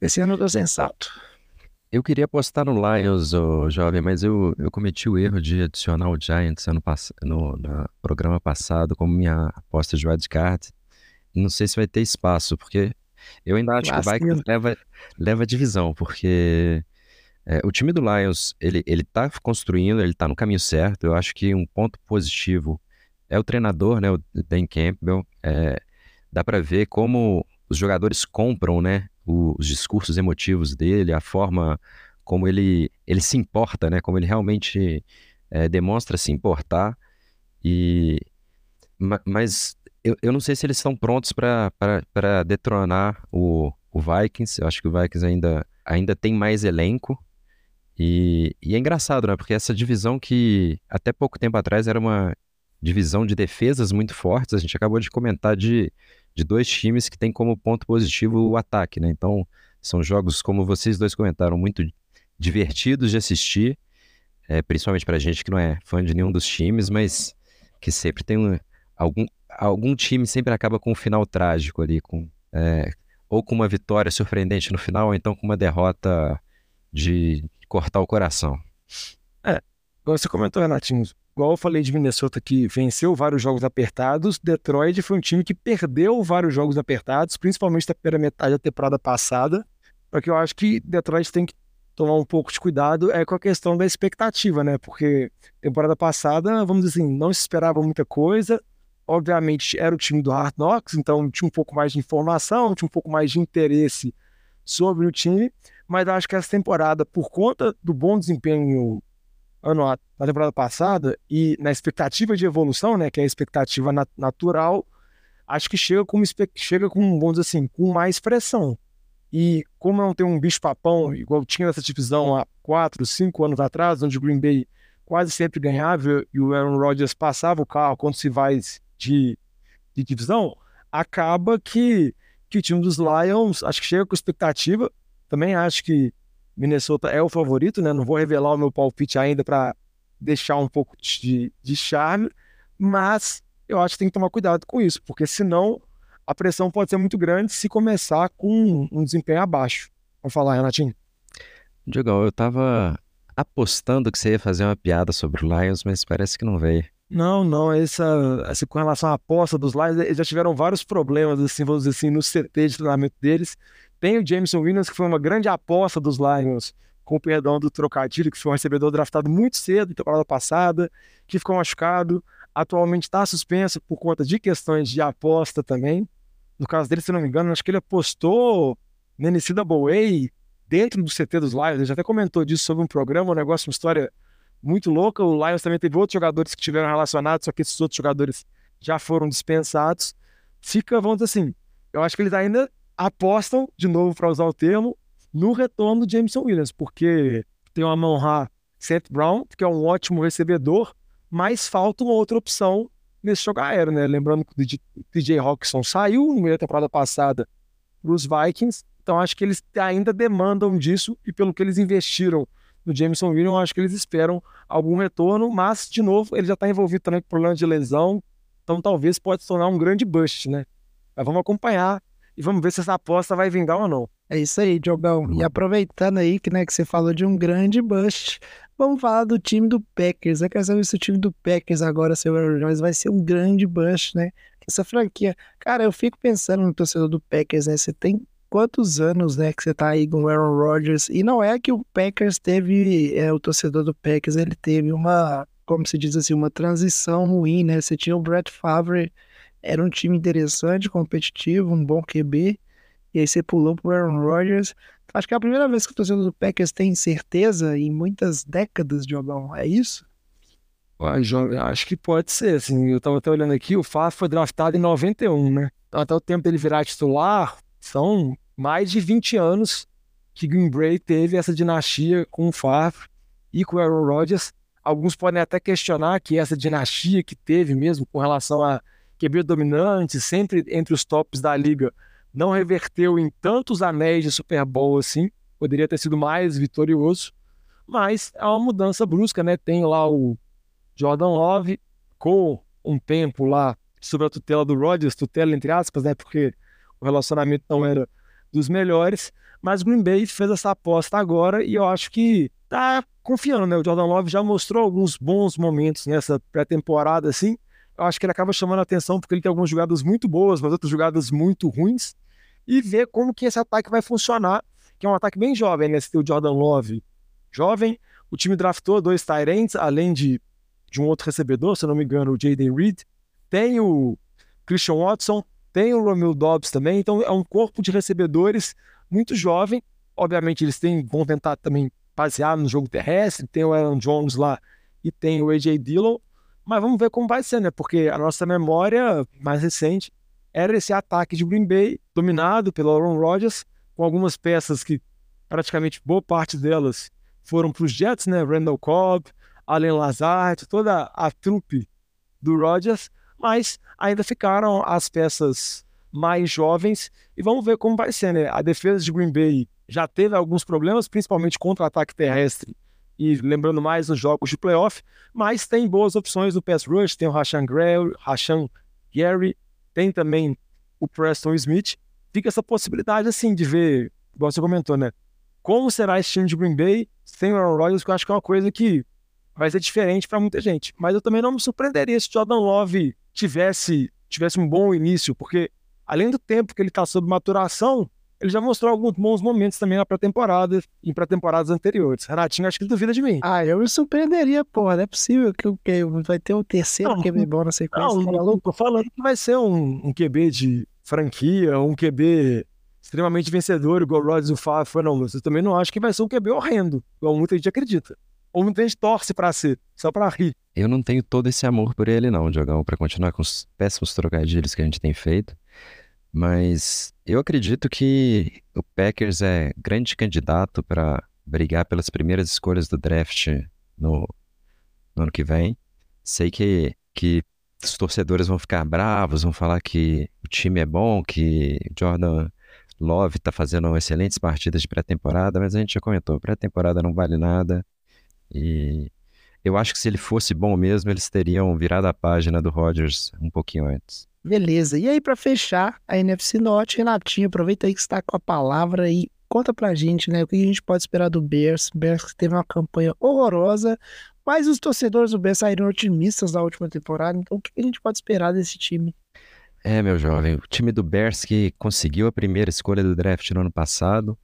S2: Esse ano eu tô sensato.
S3: Eu queria apostar no Lions, oh, jovem, mas eu, eu cometi o erro de adicionar o Giants ano no, no programa passado como minha aposta de wildcard. Não sei se vai ter espaço, porque eu ainda acho que o Vikings leva, leva divisão, porque é, o time do Lions, ele, ele tá construindo, ele tá no caminho certo. Eu acho que um ponto positivo é o treinador, né, o Dan Campbell. É, dá para ver como os jogadores compram, né, os discursos emotivos dele, a forma como ele, ele se importa, né, como ele realmente é, demonstra se importar. E mas eu, eu não sei se eles estão prontos para detronar o, o Vikings. Eu acho que o Vikings ainda, ainda tem mais elenco. E, e, é engraçado, né? Porque essa divisão que até pouco tempo atrás era uma divisão de defesas muito fortes. A gente acabou de comentar de, de dois times que tem como ponto positivo o ataque, né? Então, são jogos, como vocês dois comentaram, muito divertidos de assistir, é, principalmente para gente que não é fã de nenhum dos times, mas que sempre tem um, algum, algum time sempre acaba com um final trágico ali, com, é, ou com uma vitória surpreendente no final, ou então com uma derrota de cortar o coração.
S1: É, você comentou, Renatinho, igual eu falei de Minnesota que venceu vários jogos apertados, Detroit foi um time que perdeu vários jogos apertados, principalmente na primeira metade da temporada passada. Porque eu acho que Detroit tem que tomar um pouco de cuidado é com a questão da expectativa, né? Porque temporada passada, vamos dizer assim, não se esperava muita coisa. Obviamente era o time do Hard Knocks, então tinha um pouco mais de informação, tinha um pouco mais de interesse sobre o time, mas acho que essa temporada, por conta do bom desempenho ano na temporada passada e na expectativa de evolução, né, que é a expectativa nat natural, acho que chega com chega com, vamos assim, com mais pressão. E como não tem um bicho papão igual tinha essa divisão há quatro, cinco anos atrás, onde o Green Bay quase sempre ganhava e o Aaron Rodgers passava o carro quando se vai de, de divisão, acaba que, que o time dos Lions acho que chega com expectativa. Também acho que Minnesota é o favorito, né? Não vou revelar o meu palpite ainda para deixar um pouco de, de charme, mas eu acho que tem que tomar cuidado com isso, porque senão a pressão pode ser muito grande se começar com um desempenho abaixo. Vamos falar, Renatinho?
S3: Diogão, eu tava apostando que você ia fazer uma piada sobre o Lions, mas parece que não veio.
S1: Não, não, essa, com relação à aposta dos Lions, eles já tiveram vários problemas, assim, vamos dizer assim, no CT de treinamento deles, tem o Jameson Williams, que foi uma grande aposta dos Lions, com o perdão do trocadilho, que foi um recebedor draftado muito cedo, temporada passada, que ficou machucado. Atualmente está suspenso por conta de questões de aposta também. No caso dele, se não me engano, acho que ele apostou Nenecida Boway dentro do CT dos Lions. A gente até comentou disso sobre um programa, um negócio, uma história muito louca. O Lions também teve outros jogadores que tiveram relacionados, só que esses outros jogadores já foram dispensados. Fica, vamos dizer assim, eu acho que eles ainda apostam, de novo para usar o termo, no retorno do Jameson Williams, porque tem o Amon Ra Seth Brown, que é um ótimo recebedor, mas falta uma outra opção nesse jogo aéreo, né? Lembrando que o DJ Hawkinson saiu no meio da temporada passada para os Vikings, então acho que eles ainda demandam disso e pelo que eles investiram no Jameson Williams, acho que eles esperam algum retorno, mas, de novo, ele já está envolvido também com problema de lesão, então talvez pode se tornar um grande bust, né? Mas vamos acompanhar e vamos ver se essa aposta vai vingar ou não.
S2: É isso aí, Diogão. E aproveitando aí que, né, que você falou de um grande bust, vamos falar do time do Packers. Eu quero saber se o time do Packers agora, seu Aaron Jones, vai ser um grande bust, né? Essa franquia. Cara, eu fico pensando no torcedor do Packers, né? Você tem quantos anos, né, que você tá aí com o Aaron Rodgers? E não é que o Packers teve, é, o torcedor do Packers, ele teve uma, como se diz assim, uma transição ruim, né? Você tinha o Brett Favre, era um time interessante, competitivo, um bom QB e aí você pulou pro Aaron Rodgers. Acho que é a primeira vez que o torcedor do Packers tem certeza em muitas décadas de Obama. É isso?
S1: acho que pode ser, assim, eu tava até olhando aqui, o Favre foi draftado em 91, né? Então, até o tempo dele virar titular, são mais de 20 anos que Green Bay teve essa dinastia com o Favre e com o Aaron Rodgers. Alguns podem até questionar que essa dinastia que teve mesmo com relação a QB dominante, sempre entre os tops da liga, não reverteu em tantos anéis de Super Bowl assim, poderia ter sido mais vitorioso, mas é uma mudança brusca, né? Tem lá o Jordan Love com um tempo lá sob a tutela do Rodgers, tutela entre aspas, né? Porque o relacionamento não era dos melhores, mas Green Bay fez essa aposta agora e eu acho que tá confiando, né? O Jordan Love já mostrou alguns bons momentos nessa pré-temporada assim. Eu acho que ele acaba chamando a atenção porque ele tem algumas jogadas muito boas, mas outras jogadas muito ruins e ver como que esse ataque vai funcionar, que é um ataque bem jovem, né? Você tem o Jordan Love jovem, o time draftou dois Tyrants, além de, de um outro recebedor, se não me engano, o Jaden Reed, tem o Christian Watson, tem o Romeo Dobbs também, então é um corpo de recebedores muito jovem, obviamente eles têm, vão tentar também basear no jogo terrestre, tem o Aaron Jones lá e tem o AJ Dillon, mas vamos ver como vai ser, né? Porque a nossa memória mais recente era esse ataque de Green Bay, dominado pelo Aaron Rodgers, com algumas peças que praticamente boa parte delas foram para os Jets, né? Randall Cobb, Allen Lazard, toda a trupe do Rodgers, mas ainda ficaram as peças mais jovens e vamos ver como vai ser, né? A defesa de Green Bay já teve alguns problemas, principalmente contra ataque terrestre e lembrando mais nos jogos de playoff, mas tem boas opções no pass rush, tem o Rashan Gary, Gary, tem também o Preston Smith. Fica essa possibilidade, assim, de ver, igual você comentou, né? Como será esse time de Green Bay sem o Aaron Rodgers, que eu acho que é uma coisa que vai ser diferente para muita gente. Mas eu também não me surpreenderia se o Jordan Love tivesse, tivesse um bom início, porque além do tempo que ele está sob maturação, ele já mostrou alguns bons momentos também na pré-temporada e para temporadas anteriores. Renatinho, acho que ele duvida de mim.
S2: Ah, eu me surpreenderia, porra. Não é possível que, que vai ter o terceiro não, QB bom na sequência.
S1: Não, tá não, tô falando que vai ser um, um QB de franquia, um QB extremamente vencedor, igual o Rodgers e o Favre. Não, você também não acha que vai ser um QB horrendo, igual muita gente acredita. Ou muita gente torce para ser, só para rir.
S3: Eu não tenho todo esse amor por ele, não, Diogão, para continuar com os péssimos trocadilhos que a gente tem feito. Mas eu acredito que o Packers é grande candidato para brigar pelas primeiras escolhas do draft no, no, ano que vem. Sei que, que os torcedores vão ficar bravos, vão falar que o time é bom, que Jordan Love está fazendo excelentes partidas de pré-temporada, mas a gente já comentou, pré-temporada não vale nada. E eu acho que se ele fosse bom mesmo, eles teriam virado a página do Rodgers um pouquinho antes.
S2: Beleza. E aí, para fechar a NFC Norte, Renatinho, aproveita aí que está com a palavra e conta pra gente, né? O que a gente pode esperar do Bears. Bears teve uma campanha horrorosa, mas os torcedores do Bears saíram otimistas da última temporada. Então, o que a gente pode esperar desse time?
S3: É, meu jovem, o time do Bears que conseguiu a primeira escolha do draft no ano passado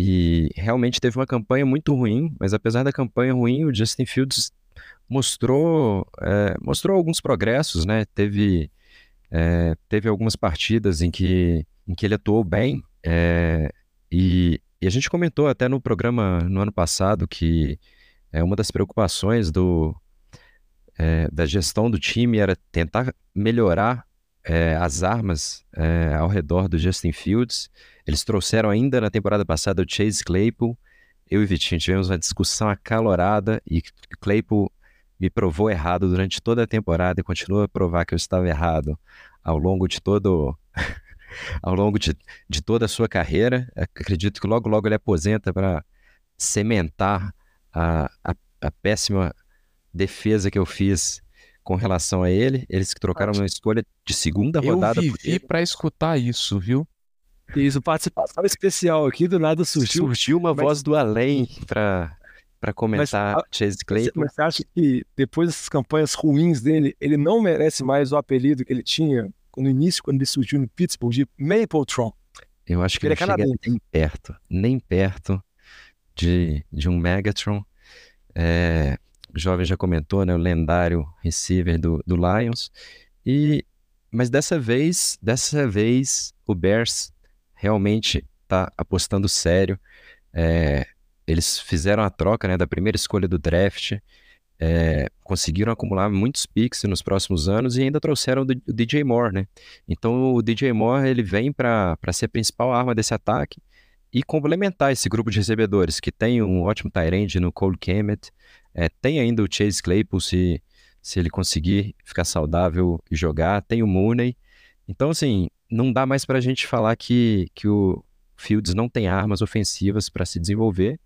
S3: e realmente teve uma campanha muito ruim, mas apesar da campanha ruim, o Justin Fields mostrou, é, mostrou alguns progressos, né? Teve é, teve algumas partidas em que, em que ele atuou bem é, e e a gente comentou até no programa no ano passado que é uma das preocupações do, é, da gestão do time era tentar melhorar é, as armas é, ao redor do Justin Fields. Eles trouxeram ainda na temporada passada o Chase Claypool. Eu e Vitinho tivemos uma discussão acalorada e Claypool me provou errado durante toda a temporada e continua a provar que eu estava errado ao longo de todo <laughs> ao longo de, de toda a sua carreira. Acredito que logo logo ele aposenta para cementar a, a, a péssima defesa que eu fiz com relação a ele. Eles que trocaram uma escolha de segunda rodada.
S6: Eu vivi para escutar isso, viu?
S1: Isso, participação especial aqui, do nada surgiu.
S3: Surgiu uma mas... voz do além para para comentar mas, Chase Claypool.
S1: Mas você acha que depois dessas campanhas ruins dele, ele não merece mais o apelido que ele tinha no início, quando ele surgiu no Pittsburgh, de Mapletron?
S3: Eu acho que ele, ele é chega nem perto, nem perto de, de um Megatron. É, o jovem já comentou, né, o lendário receiver do, do Lions. E mas dessa vez, dessa vez o Bears realmente está apostando sério. É, eles fizeram a troca né, da primeira escolha do draft, é, conseguiram acumular muitos picks nos próximos anos e ainda trouxeram o DJ Moore. Né? Então o DJ Moore ele vem para ser a principal arma desse ataque e complementar esse grupo de recebedores, que tem um ótimo tight no Cole Kemet, é, tem ainda o Chase Claypool, se, se ele conseguir ficar saudável e jogar, tem o Mooney. Então, assim, não dá mais para a gente falar que, que o Fields não tem armas ofensivas para se desenvolver.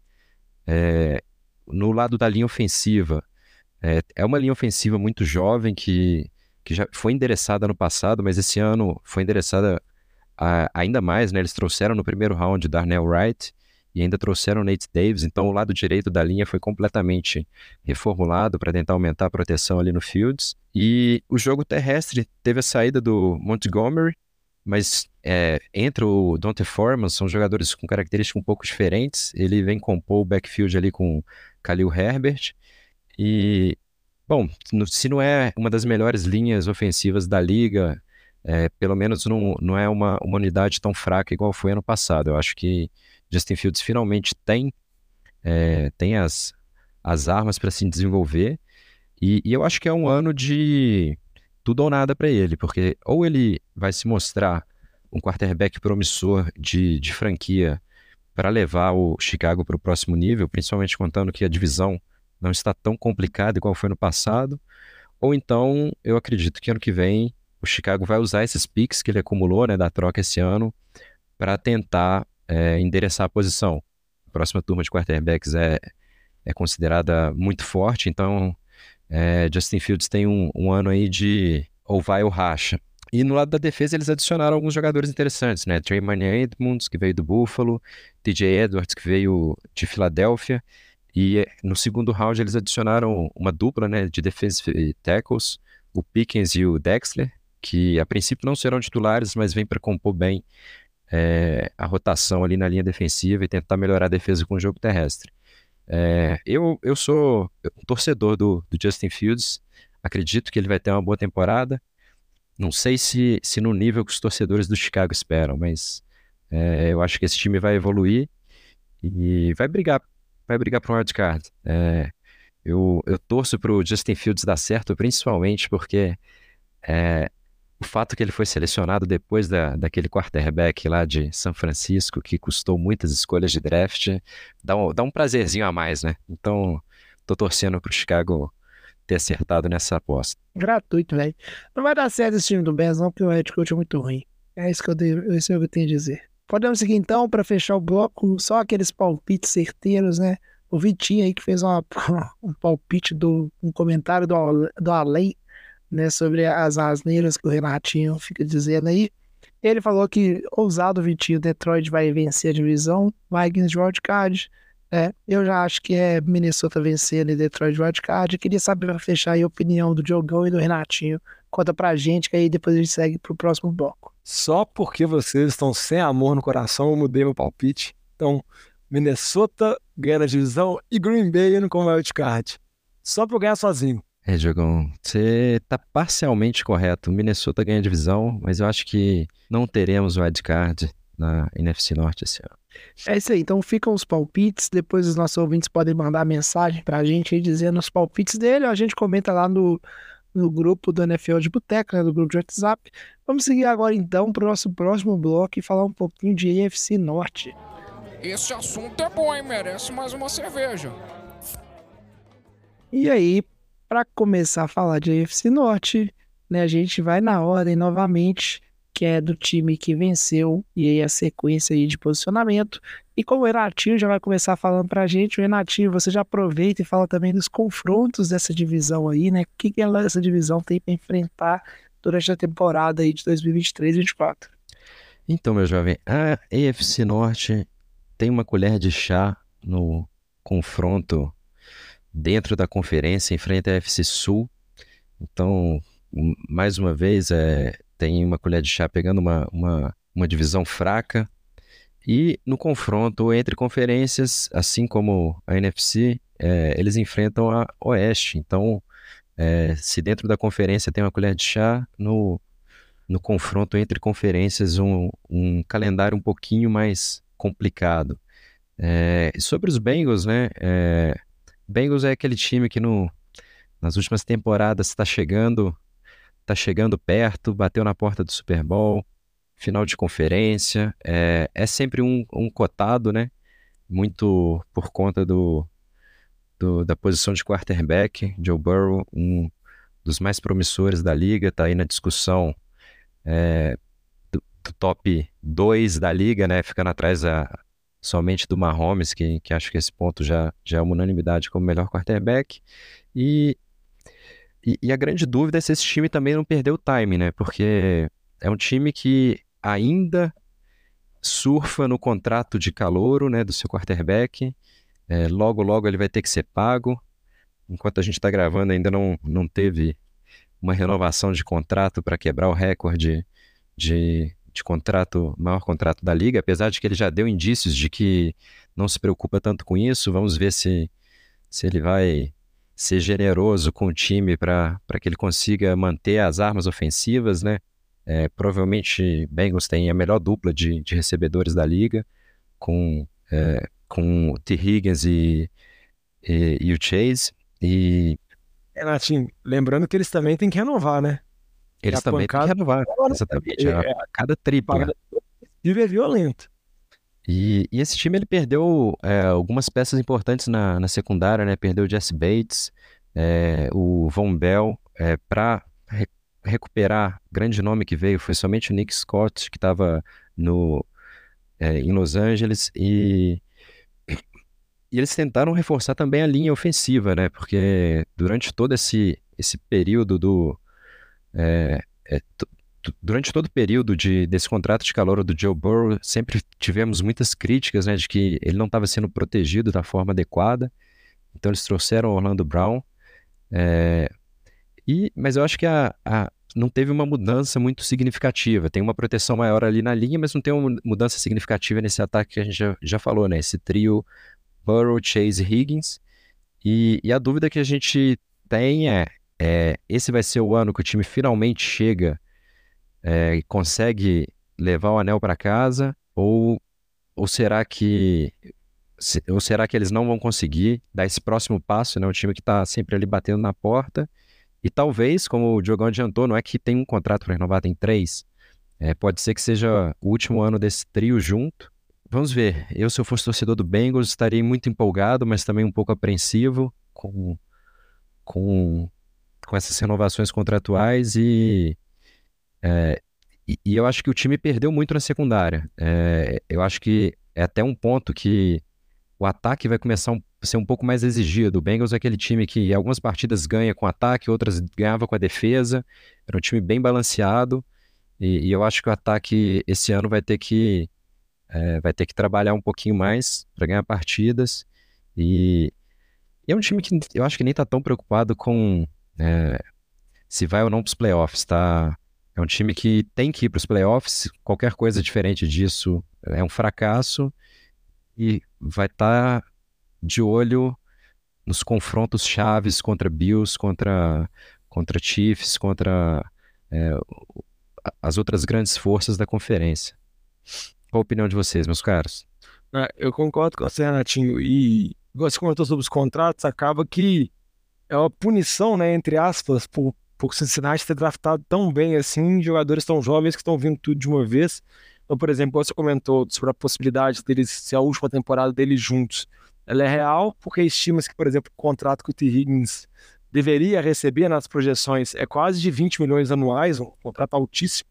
S3: É, no lado da linha ofensiva, é, é, uma linha ofensiva muito jovem que, que já foi endereçada no passado, mas esse ano foi endereçada a, ainda mais, né? Eles trouxeram no primeiro round Darnell Wright e ainda trouxeram Nate Davis, então o lado direito da linha foi completamente reformulado para tentar aumentar a proteção ali no Fields. E o jogo terrestre teve a saída do Montgomery, mas é, entra o Dante Foreman, são jogadores com características um pouco diferentes. Ele vem compor o backfield ali com Khalil Herbert. E, bom, se não é uma das melhores linhas ofensivas da liga, é, pelo menos não, não é uma, uma unidade tão fraca igual foi ano passado. Eu acho que Justin Fields finalmente tem, é, tem as, as armas para se desenvolver. E, e, eu acho que é um ano de tudo ou nada para ele, porque ou ele vai se mostrar um quarterback promissor de, de franquia para levar o Chicago para o próximo nível, principalmente contando que a divisão não está tão complicada igual foi no passado, ou então eu acredito que ano que vem o Chicago vai usar esses picks que ele acumulou né, da troca esse ano para tentar é, endereçar a posição. A próxima turma de quarterbacks é, é considerada muito forte, então é, Justin Fields tem um, um, ano aí de ou vai ou racha. E no lado da defesa eles adicionaram alguns jogadores interessantes, né? Trayman Edmonds, que veio do Buffalo, TJ Edwards, que veio de Filadélfia, e no segundo round eles adicionaram uma dupla né, de defensive tackles, o Pickens e o Dexler, que a princípio não serão titulares, mas vêm para compor bem é, a rotação ali na linha defensiva e tentar melhorar a defesa com o jogo terrestre. É, eu, eu sou torcedor do, do, Justin Fields, acredito que ele vai ter uma boa temporada. Não sei se, se no nível que os torcedores do Chicago esperam, mas é, eu acho que esse time vai evoluir e vai brigar, vai brigar para um wildcard. É, eu, eu torço para o Justin Fields dar certo, principalmente porque é, o fato que ele foi selecionado depois da, daquele quarterback lá de São Francisco, que custou muitas escolhas de draft, dá um, dá um prazerzinho a mais, né? Então, tô torcendo pro Chicago ter acertado nessa aposta.
S2: Gratuito, velho. Não vai dar certo esse time do Bears, não, porque o head coach é muito ruim. É isso que eu, devo, isso é o que eu tenho a dizer. Podemos seguir então, para fechar o bloco, só aqueles palpites certeiros, né? O Vitinho aí que fez uma, <laughs> um palpite do um comentário do, do Alei né, sobre as asneiras que o Renatinho fica dizendo aí. Ele falou que, ousado Vitinho, Detroit vai vencer a divisão, Vikings de wildcard. É, eu já acho que é Minnesota vencendo e Detroit de wildcard. Queria saber para fechar aí a opinião do Diogão e do Renatinho. Conta pra gente que aí depois a gente segue pro próximo bloco.
S1: Só porque vocês estão sem amor no coração, eu mudei meu palpite. Então, Minnesota ganha a divisão e Green Bay indo com wildcard. Só pra eu ganhar sozinho.
S3: É, Diogão, você está parcialmente correto. O Minnesota ganha a divisão, mas eu acho que não teremos wildcard na NFC Norte esse ano.
S2: É isso aí, então ficam os palpites. Depois os nossos ouvintes podem mandar mensagem pra gente aí dizendo os palpites dele. A gente comenta lá no, no grupo do NFL de Boteca, né, do grupo de WhatsApp. Vamos seguir agora então pro nosso próximo bloco e falar um pouquinho de AFC Norte.
S7: Esse assunto é bom, hein? Merece mais uma cerveja.
S2: E aí, para começar a falar de AFC Norte, né, a gente vai na ordem novamente, que é do time que venceu, e aí a sequência aí de posicionamento. E como o Renatinho já vai começar falando pra gente, o Renatinho, você já aproveita e fala também dos confrontos dessa divisão aí, né? O que, que ela, essa divisão tem para enfrentar durante a temporada aí de 2023-2024?
S3: Então, meu jovem, a AFC Norte tem uma colher de chá no confronto dentro da conferência em frente à AFC Sul. Então, mais uma vez, é, tem uma colher de chá pegando uma, uma, uma divisão fraca. E no confronto entre conferências, assim como a NFC, é, eles enfrentam a Oeste. Então, é, se dentro da conferência tem uma colher de chá, no, no confronto entre conferências, um, um calendário um pouquinho mais complicado. É, sobre os Bengals, né? É, Bengals é aquele time que no, nas últimas temporadas está chegando, tá chegando perto, bateu na porta do Super Bowl, final de conferência, é, é sempre um, um cotado, né? Muito por conta do, do, da posição de quarterback, Joe Burrow, um dos mais promissores da liga, está aí na discussão é, do, do, top 2 da liga, né? Ficando atrás a, somente do Mahomes, que, que acho que esse ponto já, já é uma unanimidade como melhor quarterback. E, e, e, a grande dúvida é se esse time também não perdeu o time, né? Porque é um time que ainda surfa no contrato de calouro, né, do seu quarterback. É, logo, logo ele vai ter que ser pago. Enquanto a gente está gravando, ainda não, não teve uma renovação de contrato para quebrar o recorde de, de contrato, maior contrato da liga, apesar de que ele já deu indícios de que não se preocupa tanto com isso. Vamos ver se, se ele vai ser generoso com o time para que ele consiga manter as armas ofensivas, né? É, provavelmente Bengals tem a melhor dupla de, de recebedores da liga, com, é, com T. Higgins e, e, e o Chase. E...
S1: Renatinho, lembrando que eles também têm que renovar, né?
S3: Eles também pancada, têm que renovar. Exatamente. É, é, cada tripla.
S1: E é violento.
S3: E, e, esse time ele perdeu é, algumas peças importantes na, na, secundária, né? Perdeu o Jesse Bates, é, o Von Bell, é, para re recuperar. Grande nome que veio foi somente o Nick Scott, que estava no é, em Los Angeles e e eles tentaram reforçar também a linha ofensiva, né? Porque durante todo esse esse período do é, é, durante todo o período de, desse contrato de calor do Joe Burrow, sempre tivemos muitas críticas né, de que ele não estava sendo protegido da forma adequada. Então eles trouxeram Orlando Brown. É, e, mas eu acho que a, a, não teve uma mudança muito significativa. Tem uma proteção maior ali na linha, mas não tem uma mudança significativa nesse ataque que a gente já, já falou, né? Esse trio Burrow, Chase e Higgins. E, e a dúvida que a gente tem é, é, esse vai ser o ano que o time finalmente chega é, consegue levar o anel para casa ou, ou será que ou será que eles não vão conseguir dar esse próximo passo, né? Um time que está sempre ali batendo na porta e talvez, como o Diogão adiantou, não é que tem um contrato para renovar, tem três. É, pode ser que seja o último ano desse trio junto. Vamos ver. Eu, se eu fosse torcedor do Bengals, estaria muito empolgado, mas também um pouco apreensivo com, com, com essas renovações contratuais e é, e, eu acho que o time perdeu muito na secundária. É, eu acho que é até um ponto que o ataque vai começar a ser um pouco mais exigido. O Bengals é aquele time que algumas partidas ganha com ataque, outras ganhava com a defesa. Era um time bem balanceado. E, e eu acho que o ataque esse ano vai ter que é, vai ter que trabalhar um pouquinho mais para ganhar partidas. E, e, é um time que eu acho que nem está tão preocupado com é, se vai ou não para os playoffs. Tá? É um time que tem que ir para os playoffs. Qualquer coisa diferente disso é um fracasso e vai estar tá de olho nos confrontos chaves contra Bills, contra, contra Chiefs, contra é, as outras grandes forças da conferência. Qual a opinião de vocês, meus caros?
S1: É, Eu concordo com você, Renatinho. E você comentou sobre os contratos, acaba que é uma punição, né, entre aspas, por, por Cincinnati ter draftado tão bem assim jogadores tão jovens que estão vindo tudo de uma vez. Então, por exemplo, você comentou sobre a possibilidade deles ser a última temporada deles juntos. Ela é real porque estima-se que, por exemplo, o contrato que o T. Higgins deveria receber nas projeções é quase de 20 milhões anuais, um contrato altíssimo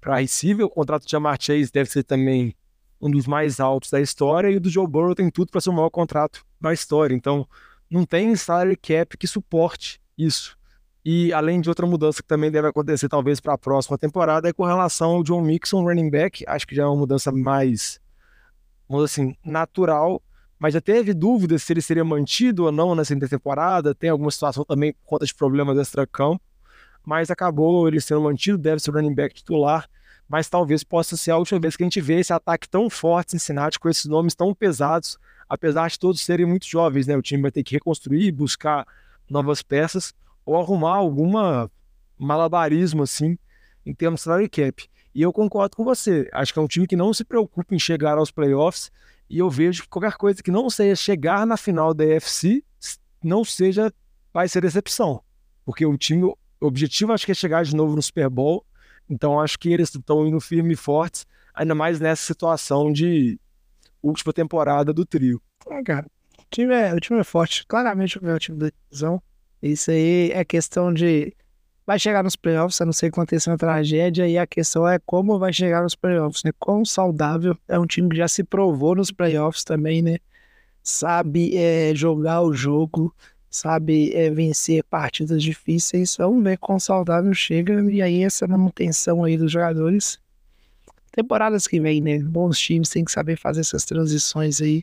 S1: para receiver. O contrato de Jamar Chase deve ser também um dos mais altos da história e o do Joe Burrow tem tudo para ser o maior contrato da história. Então, não tem salary cap que suporte isso. E além de outra mudança que também deve acontecer talvez para a próxima temporada é com relação ao John Mixon, running back. Acho que já é uma mudança mais, assim, natural. Mas já teve dúvidas se ele seria mantido ou não nessa temporada. Tem alguma situação também por conta de problemas extra-campo. Mas acabou ele sendo mantido, deve ser running back titular. Mas talvez possa ser a última vez que a gente vê esse ataque tão forte Cincinnati, com esses nomes tão pesados, apesar de todos serem muito jovens, né? O time vai ter que reconstruir, buscar novas peças ou arrumar alguma malabarismo assim em termos de salary cap. E eu concordo com você. Acho que é um time que não se preocupa em chegar aos playoffs e eu vejo que qualquer coisa que não seja chegar na final da AFC não seja vai ser decepção, porque o time o objetivo acho que é chegar de novo no Super Bowl. Então acho que eles estão indo firme e fortes, ainda mais nessa situação de última temporada do trio.
S2: Ah, cara, o time é, o time é forte. Claramente o meu time da divisão. Isso aí é questão de. Vai chegar nos playoffs, a não ser que aconteça uma tragédia, e a questão é como vai chegar nos playoffs, né? Quão saudável é um time que já se provou nos playoffs também, né? Sabe é, jogar o jogo, sabe é, vencer partidas difíceis. Vamos ver quão saudável chega, e aí essa manutenção aí dos jogadores. Temporadas que vem, né? Bons times têm que saber fazer essas transições aí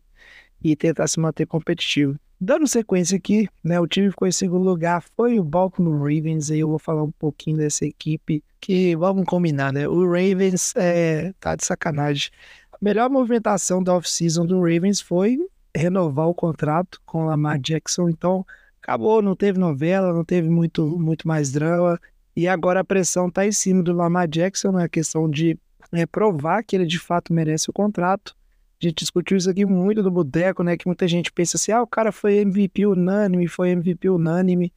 S2: e tentar se manter competitivo. Dando sequência aqui, né? O time ficou em segundo lugar foi o Baltimore Ravens. Aí eu vou falar um pouquinho dessa equipe. Que vamos combinar, né? O Ravens é, tá de sacanagem. A melhor movimentação da off-season do Ravens foi renovar o contrato com o Lamar Jackson. Então, acabou, não teve novela, não teve muito, muito mais drama. E agora a pressão tá em cima do Lamar Jackson, na questão de é, provar que ele de fato merece o contrato. A gente discutiu isso aqui muito no Boteco, né? Que muita gente pensa assim, ah, o cara foi MVP unânime, foi MVP unânime.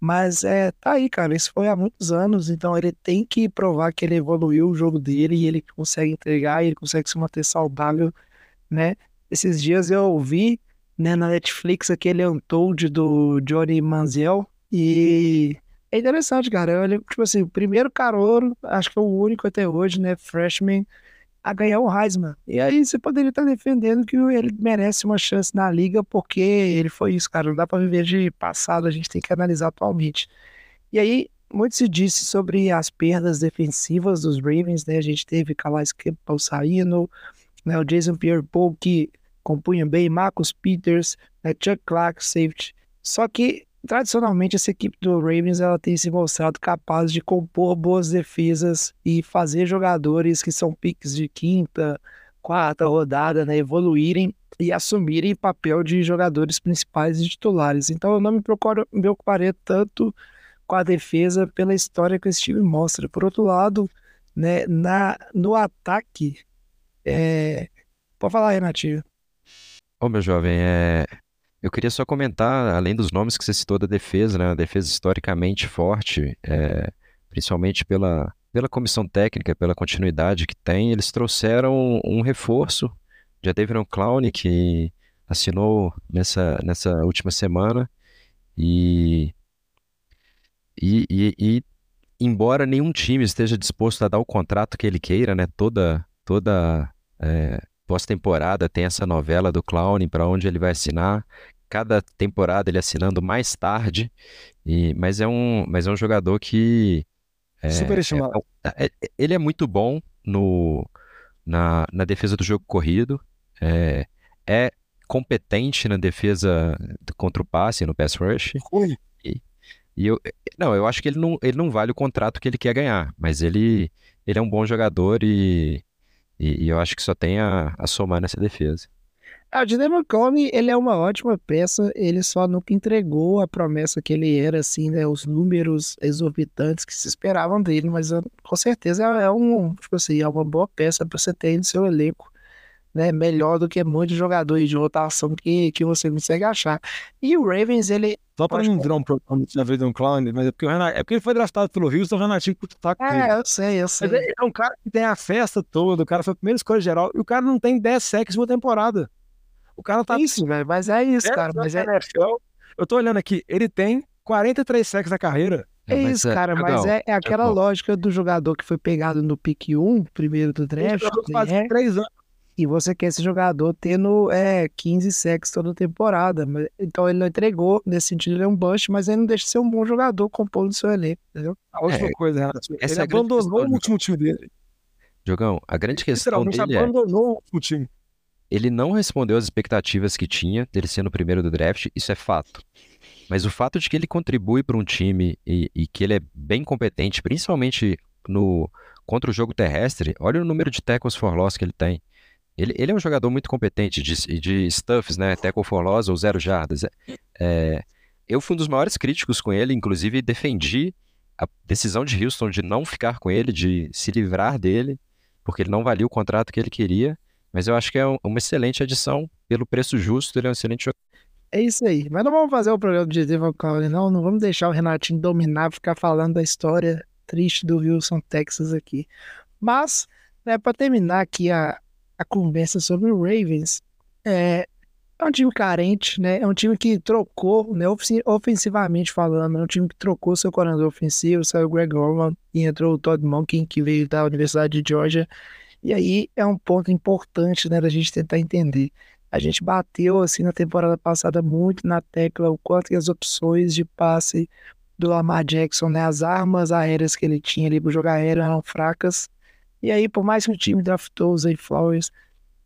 S2: Mas é, tá aí, cara. Isso foi há muitos anos, então ele tem que provar que ele evoluiu o jogo dele e ele consegue entregar, e ele consegue se manter saudável, né? Esses dias eu ouvi, né, na Netflix aquele Untold do Johnny Manziel e é interessante, cara. Olha, tipo assim, o primeiro carouro, acho que é o único até hoje, né, freshman a ganhar o Heisman. E aí você poderia estar defendendo que ele merece uma chance na liga, porque ele foi isso, cara. Não dá para viver de passado, a gente tem que analisar atualmente. E aí, muito se disse sobre as perdas defensivas dos Ravens, né? A gente teve Calais Campbell saindo, né? o Jason Pierre-Paul que compunha bem, Marcus Peters, né? Chuck Clark, safety. Só que tradicionalmente essa equipe do Ravens ela tem se mostrado capaz de compor boas defesas e fazer jogadores que são piques de quinta, quarta rodada, né, evoluírem e assumirem papel de jogadores principais e titulares. Então eu não me procuro, me preocuparei tanto com a defesa pela história que esse time mostra. Por outro lado, né, na, no ataque, é... pode falar, Renatinho.
S3: Ô, meu jovem, é... eu queria só comentar, além dos nomes que você citou da defesa, né? A defesa historicamente forte, é, principalmente pela, pela comissão técnica, pela continuidade que tem, eles trouxeram um reforço, já teve um Clown que assinou nessa, nessa última semana e, e, e, e embora nenhum time esteja disposto a dar o contrato que ele queira, né? Toda, toda é, pós-temporada tem essa novela do Clown para onde ele vai assinar. Cada temporada ele assinando mais tarde, e, mas, é um, mas é um jogador que. É,
S1: Super estimado.
S3: é- é- ele é muito bom no, na, na defesa do jogo corrido, é, é competente na defesa contra o passe, no pass rush.
S1: Ruim.
S3: E eu, não, eu acho que ele não, ele não vale o contrato que ele quer ganhar, mas ele, ele é um bom jogador e, e, e eu acho que só tem a, a somar nessa defesa.
S2: Ah, o Jadon Clowney, ele é uma ótima peça, ele só nunca entregou a promessa que ele era, assim, né, os números exorbitantes que se esperavam dele, mas ah, com certeza é um, tipo assim, é uma boa peça para você ter no seu elenco, né, melhor do que muitos jogadores de rotação que, que você consegue achar. E o Ravens, ele.
S1: Só pra não virar um programa de vez um clown, mas é porque, o Renato, é porque ele foi draftado pelo Houston, o Renatinho tá com ele.
S2: É, eu sei, eu sei.
S1: Mas ele é um cara que tem a festa toda, o cara foi a primeira escolha geral, e o cara não tem 10 sacks por temporada. O cara tá
S2: É isso, velho. Mas é isso, cara. Mas é,
S1: na NFL. Eu tô olhando aqui, ele tem 43 sacks na carreira.
S2: é
S3: mas,
S2: isso,
S3: é,
S2: cara. Mas é, é aquela lógica do jogador que foi pegado no pick 1, primeiro do draft,
S1: Faz
S2: né?
S1: 3 anos.
S2: E você quer esse jogador tendo é, 15 sacks toda temporada. Mas- Então ele não entregou, nesse sentido ele é um bust, mas ele não deixa de ser um bom jogador compondo o seu elenco, entendeu?
S1: A última
S3: É,
S1: coisa, Renato,
S3: essa
S1: ele
S3: é a grande
S1: abandonou
S3: questão,
S1: o último time dele.
S3: Diogão, a grande questão
S1: Literalmente
S3: dele é,
S1: abandonou o último time.
S3: ele não respondeu às expectativas que tinha dele sendo o primeiro do draft, isso é fato. Mas o fato de que ele contribui para um time e, e que ele é bem competente, principalmente no contra o jogo terrestre, olha o número de tackles for loss que ele tem. Ele, ele é um jogador muito competente de, de stuffs, né? Tackle for loss ou zero jardas. É, é, eu fui um dos maiores críticos com ele, inclusive defendi a decisão de Houston de não ficar com ele, de se livrar dele, porque ele não valia o contrato que ele queria. Mas eu acho que é um- uma excelente adição pelo preço justo, ele é um excelente jogador.
S2: É isso aí. Mas não vamos fazer o programa de Devon Clowney, não. Não vamos deixar o Renatinho dominar, ficar falando da história triste do Wilson, Texas aqui. Mas, né, para terminar aqui a, a conversa sobre o Ravens, é, é um time carente, né? É um time que trocou, né, ofensi- ofensivamente falando, é um time que trocou seu coordenador ofensivo, saiu o Greg Orman e entrou o Todd Monken, que veio da Universidade de Georgia. E aí é um ponto importante, né, da gente tentar entender. A gente bateu assim na temporada passada muito na tecla o quanto que as opções de passe do Lamar Jackson, né, as armas aéreas que ele tinha ali para jogar aéreo eram fracas. E aí, por mais que o time draftou o Zay Flowers,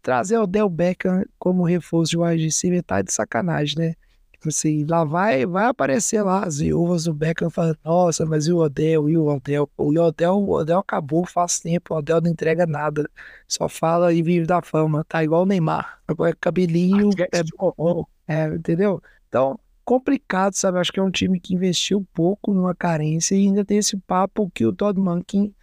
S2: trazer o Del Beckham como reforço de wide receiver tá de sacanagem, né? Tipo assim, lá vai, vai aparecer lá as viúvas do Beckham falando, nossa, mas e o Odell, e o Odell? O Odell, o Odell acabou faz tempo, o Odell não entrega nada. Só fala e vive da fama, tá igual o Neymar. Agora é cabelinho, é, é, entendeu? Então, complicado, sabe? Acho que é um time que investiu pouco numa carência e ainda tem esse papo que o Todd Monken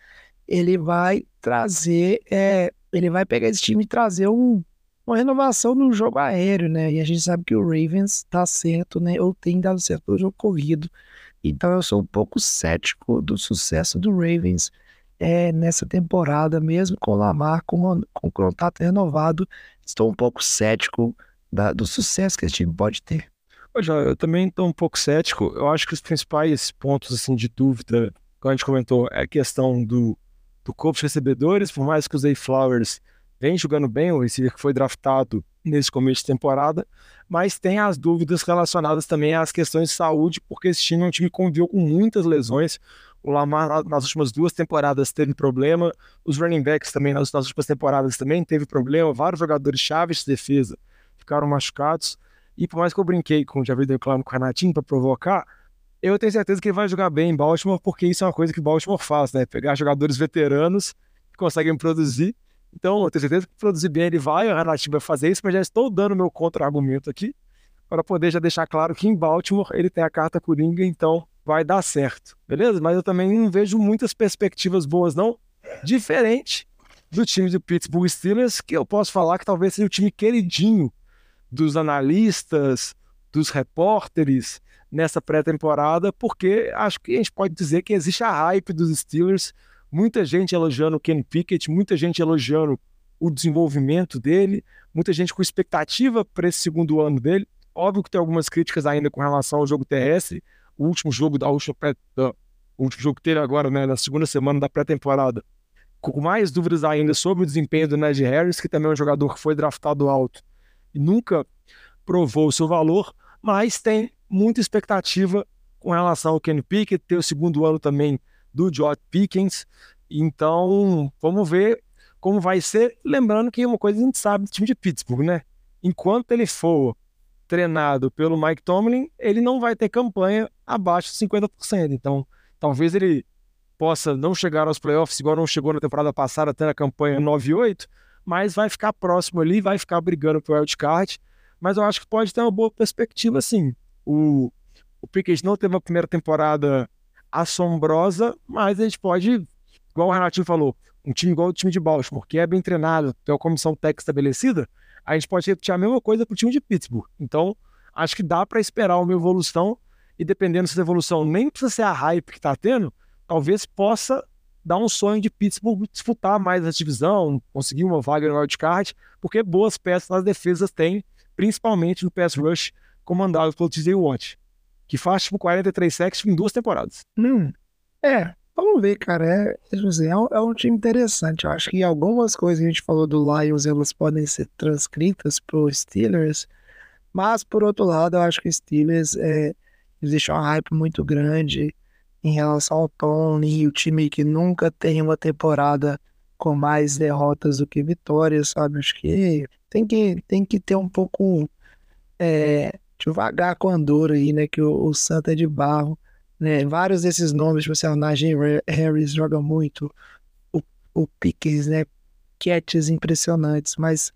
S2: ele vai trazer, é, ele vai pegar esse time e trazer um, uma renovação no jogo aéreo, né? E a gente sabe que o Ravens tá certo, né? Ou tem dado certo no jogo corrido. Então eu sou um pouco cético do sucesso do Ravens é, nessa temporada, mesmo com o Lamar, com, com o contrato renovado. Estou um pouco cético da- do sucesso que esse time pode ter.
S1: João, eu também estou um pouco cético. Eu acho que os principais pontos assim, de dúvida, como a gente comentou, é a questão do, do corpo de recebedores, por mais que o Zay Flowers vem jogando bem, o receiver que foi draftado nesse começo de temporada, mas tem as dúvidas relacionadas também às questões de saúde, porque esse time é um time que conviveu com muitas lesões. O Lamar, na- nas últimas duas temporadas, teve problema. Os running backs também, nas, nas últimas temporadas, também teve problema. Vários jogadores chaves de defesa ficaram machucados. E por mais que eu brinquei com o Javier Declano com o Renatinho para provocar, eu tenho certeza que ele vai jogar bem em Baltimore, porque isso é uma coisa que Baltimore faz, né? Pegar jogadores veteranos que conseguem produzir. Então, eu tenho certeza que produzir bem ele vai, o Renatinho vai fazer isso, mas já estou dando meu contra-argumento aqui, para poder já deixar claro que em Baltimore ele tem a carta coringa, então vai dar certo, beleza? Mas eu também não vejo muitas perspectivas boas, não. Diferente do time do Pittsburgh Steelers, que eu posso falar que talvez seja o time queridinho dos analistas, dos repórteres nessa pré-temporada, porque acho que a gente pode dizer que existe a hype dos Steelers, muita gente elogiando o Ken Pickett, muita gente elogiando o desenvolvimento dele, muita gente com expectativa para esse segundo ano dele. Óbvio que tem algumas críticas ainda com relação ao jogo terrestre, o último jogo da última pré, o último jogo que teve agora, né, na segunda semana da pré-temporada, com mais dúvidas ainda sobre o desempenho do Ned Harris, que também é um jogador que foi draftado alto e nunca provou o seu valor, mas tem muita expectativa com relação ao Kenny Pickett, ter o segundo ano também do George Pickens. Então, vamos ver como vai ser. Lembrando que uma coisa a gente sabe do time de Pittsburgh, né? Enquanto ele for treinado pelo Mike Tomlin, ele não vai ter campanha abaixo de 50%. Então, talvez ele possa não chegar aos playoffs, igual não chegou na temporada passada, tendo a campanha 9-8, mas vai ficar próximo ali, vai ficar brigando pro wildcard. Mas eu acho que pode ter uma boa perspectiva, sim. O, o Pickett não teve uma primeira temporada assombrosa, mas a gente pode, igual o Renatinho falou, um time igual o time de Baltimore, que é bem treinado, tem uma comissão técnica estabelecida, a gente pode repetir a mesma coisa para o time de Pittsburgh. Então, acho que dá para esperar uma evolução e dependendo se a evolução nem precisa ser a hype que está tendo, talvez possa dar um sonho de Pittsburgh disputar mais essa divisão, conseguir uma vaga no wildcard, porque boas peças nas defesas tem, principalmente no pass rush comandado pelo TJ Watt, que faz tipo 43 sacks em duas temporadas.
S2: Hum, é, vamos ver, cara. É, dizer, é, um, é um time interessante. Eu acho que algumas coisas que a gente falou do Lions elas podem ser transcritas pro Steelers, mas por outro lado, eu acho que o Steelers é, existe uma hype muito grande em relação ao Tony, o time que nunca tem uma temporada com mais derrotas do que vitórias, sabe? Acho que tem que, tem que ter um pouco é, devagar com a dor aí, né? Que o, o Santa é de barro, né? Vários desses nomes, tipo assim, o Najee Harris joga muito, o, o Pickens, né? Catches impressionantes, mas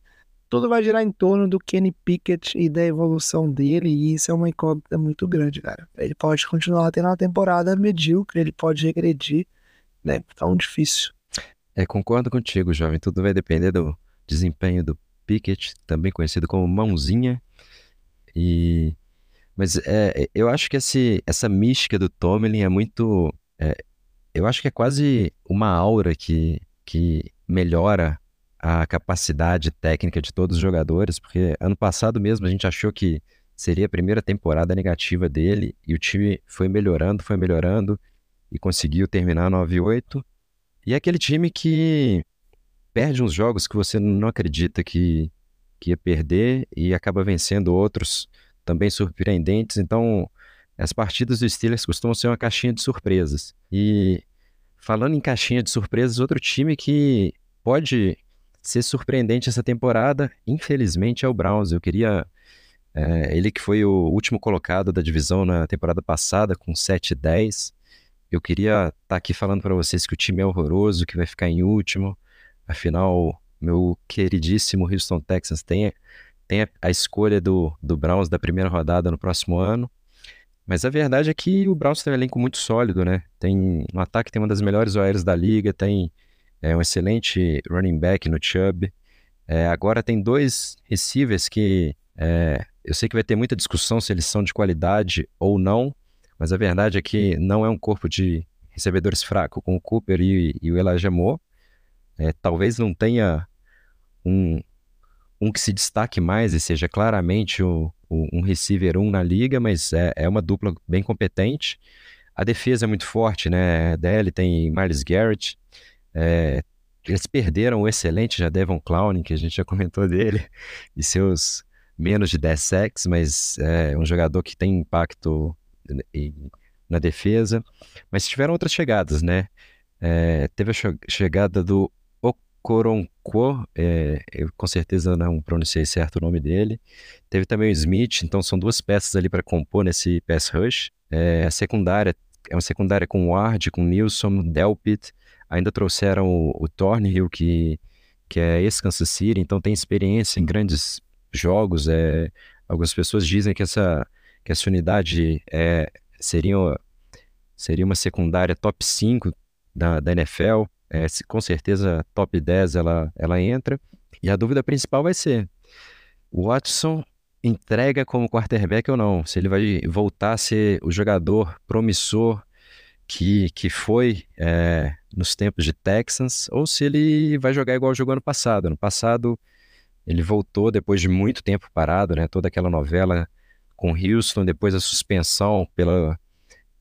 S2: tudo vai girar em torno do Kenny Pickett e da evolução dele, e isso é uma incógnita muito grande, cara. Ele pode continuar tendo uma temporada medíocre, ele pode regredir, né? Tão difícil.
S3: É, concordo contigo, jovem. Tudo vai depender do desempenho do Pickett, também conhecido como Mãozinha. E mas é, eu acho que esse, essa mística do Tomlin é muito. É, eu acho que é quase uma aura que, que melhora a capacidade técnica de todos os jogadores, porque ano passado mesmo a gente achou que seria a primeira temporada negativa dele e o time foi melhorando, foi melhorando e conseguiu terminar 9-8. E é aquele time que perde uns jogos que você não acredita que, que ia perder e acaba vencendo outros também surpreendentes. Então, as partidas do Steelers costumam ser uma caixinha de surpresas. E falando em caixinha de surpresas, outro time que pode ser surpreendente essa temporada, infelizmente, é o Browns. Eu queria. É, ele que foi o último colocado da divisão na temporada passada, com 7-10. Eu queria estar tá aqui falando para vocês que o time é horroroso, que vai ficar em último. Afinal, meu queridíssimo Houston Texans tem, tem a escolha do, do Browns da primeira rodada no próximo ano. Mas a verdade é que o Browns tem um elenco muito sólido, né? Tem no ataque tem uma das melhores OLs da liga, tem é um excelente running back no Chubb. É, agora tem dois receivers que é, eu sei que vai ter muita discussão se eles são de qualidade ou não, mas a verdade é que não é um corpo de recebedores fraco com o Cooper e, e o Elijah Moore. É, talvez não tenha um, um que se destaque mais e seja claramente o, o, um receiver 1 na liga, mas é, é uma dupla bem competente. A defesa é muito forte, né? DL tem Miles Garrett, é, eles perderam o excelente já Devon Clowney, que a gente já <laughs> comentou dele, e seus menos de 10 sacks, mas é um jogador que tem impacto na defesa. Mas tiveram outras chegadas, né? É, teve a chegada do Okoronkwo, é, eu com certeza não pronunciei certo o nome dele. Teve também o Smith, então são duas peças ali para compor nesse pass rush. É, a secundária é uma secundária com Ward, com Nilson, Delpit, Ainda trouxeram o, o Thornhill, que, que é ex-Kansas City, então tem experiência em grandes jogos. É, algumas pessoas dizem que essa, que essa unidade é, seria, seria uma secundária top 5 da, da NFL. É, com certeza, top 10 ela, ela entra. E a dúvida principal vai ser: o Watson entrega como quarterback ou não? Se ele vai voltar a ser o jogador promissor que, que foi é, nos tempos de Texans, ou se ele vai jogar igual jogou ano passado. Ano passado ele voltou depois de muito tempo parado, né? Toda aquela novela com Houston, depois a suspensão pela,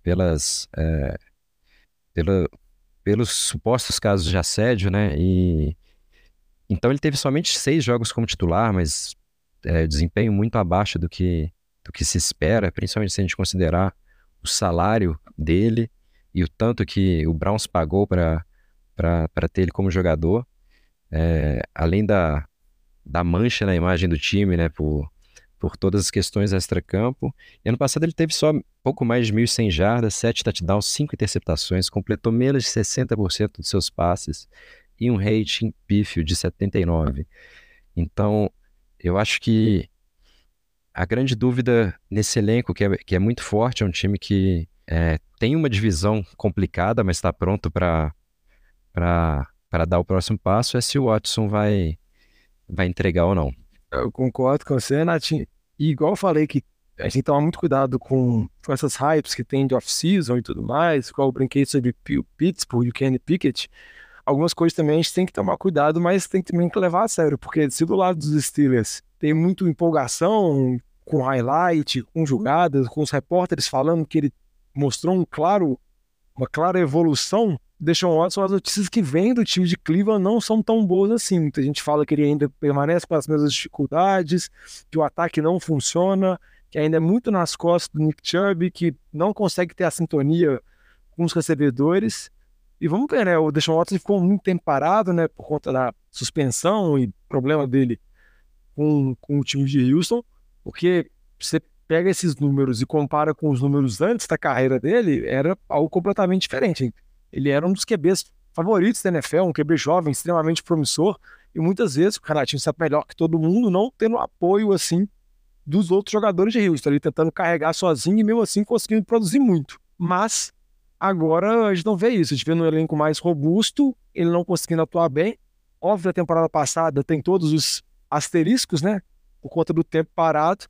S3: pelas, é, pela, pelos supostos casos de assédio, né? E então ele teve somente seis jogos como titular, mas é, desempenho muito abaixo do que do que se espera, principalmente se a gente considerar o salário dele e o tanto que o Browns pagou para ter ele como jogador, é, além da, da mancha na imagem do time, né, por, por todas as questões extra-campo. E ano passado ele teve só pouco mais de 1.100 jardas, 7 touchdowns, 5 interceptações, completou menos de 60% dos seus passes e um rating pífio de 79. Então, eu acho que a grande dúvida nesse elenco, que é, que é muito forte, é um time que é, tem uma divisão complicada, mas está pronto para dar o próximo passo é se o Watson vai, vai entregar ou não.
S1: Eu concordo com você, Natinho. E igual eu falei que a gente tomar muito cuidado com, com essas hypes que tem de off-season e tudo mais, igual eu brinquei sobre Pittsburgh e o Kenny Pickett, algumas coisas também a gente tem que tomar cuidado, mas tem também que levar a sério, porque se do lado dos Steelers tem muito empolgação com highlight, com jogadas, com os repórteres falando que ele mostrou um claro, uma clara evolução, Deshaun Watson, as notícias que vêm do time de Cleveland não são tão boas assim. Muita gente fala que ele ainda permanece com as mesmas dificuldades, que o ataque não funciona, que ainda é muito nas costas do Nick Chubb, que não consegue ter a sintonia com os recebedores. E vamos ver, né? O Deshaun Watson ficou muito tempo parado, né? Por conta da suspensão e problema dele com, com o time de Houston, porque você pega esses números e compara com os números antes da carreira dele, era algo completamente diferente. Ele era um dos QBs favoritos da NFL, um QB jovem, extremamente promissor, e muitas vezes o Renatinho sabe melhor que todo mundo, não tendo apoio assim dos outros jogadores de Houston, ali tentando carregar sozinho e mesmo assim conseguindo produzir muito. Mas agora a gente não vê isso, a gente vê um elenco mais robusto, ele não conseguindo atuar bem. Óbvio, a temporada passada tem todos os asteriscos, né? Por conta do tempo parado,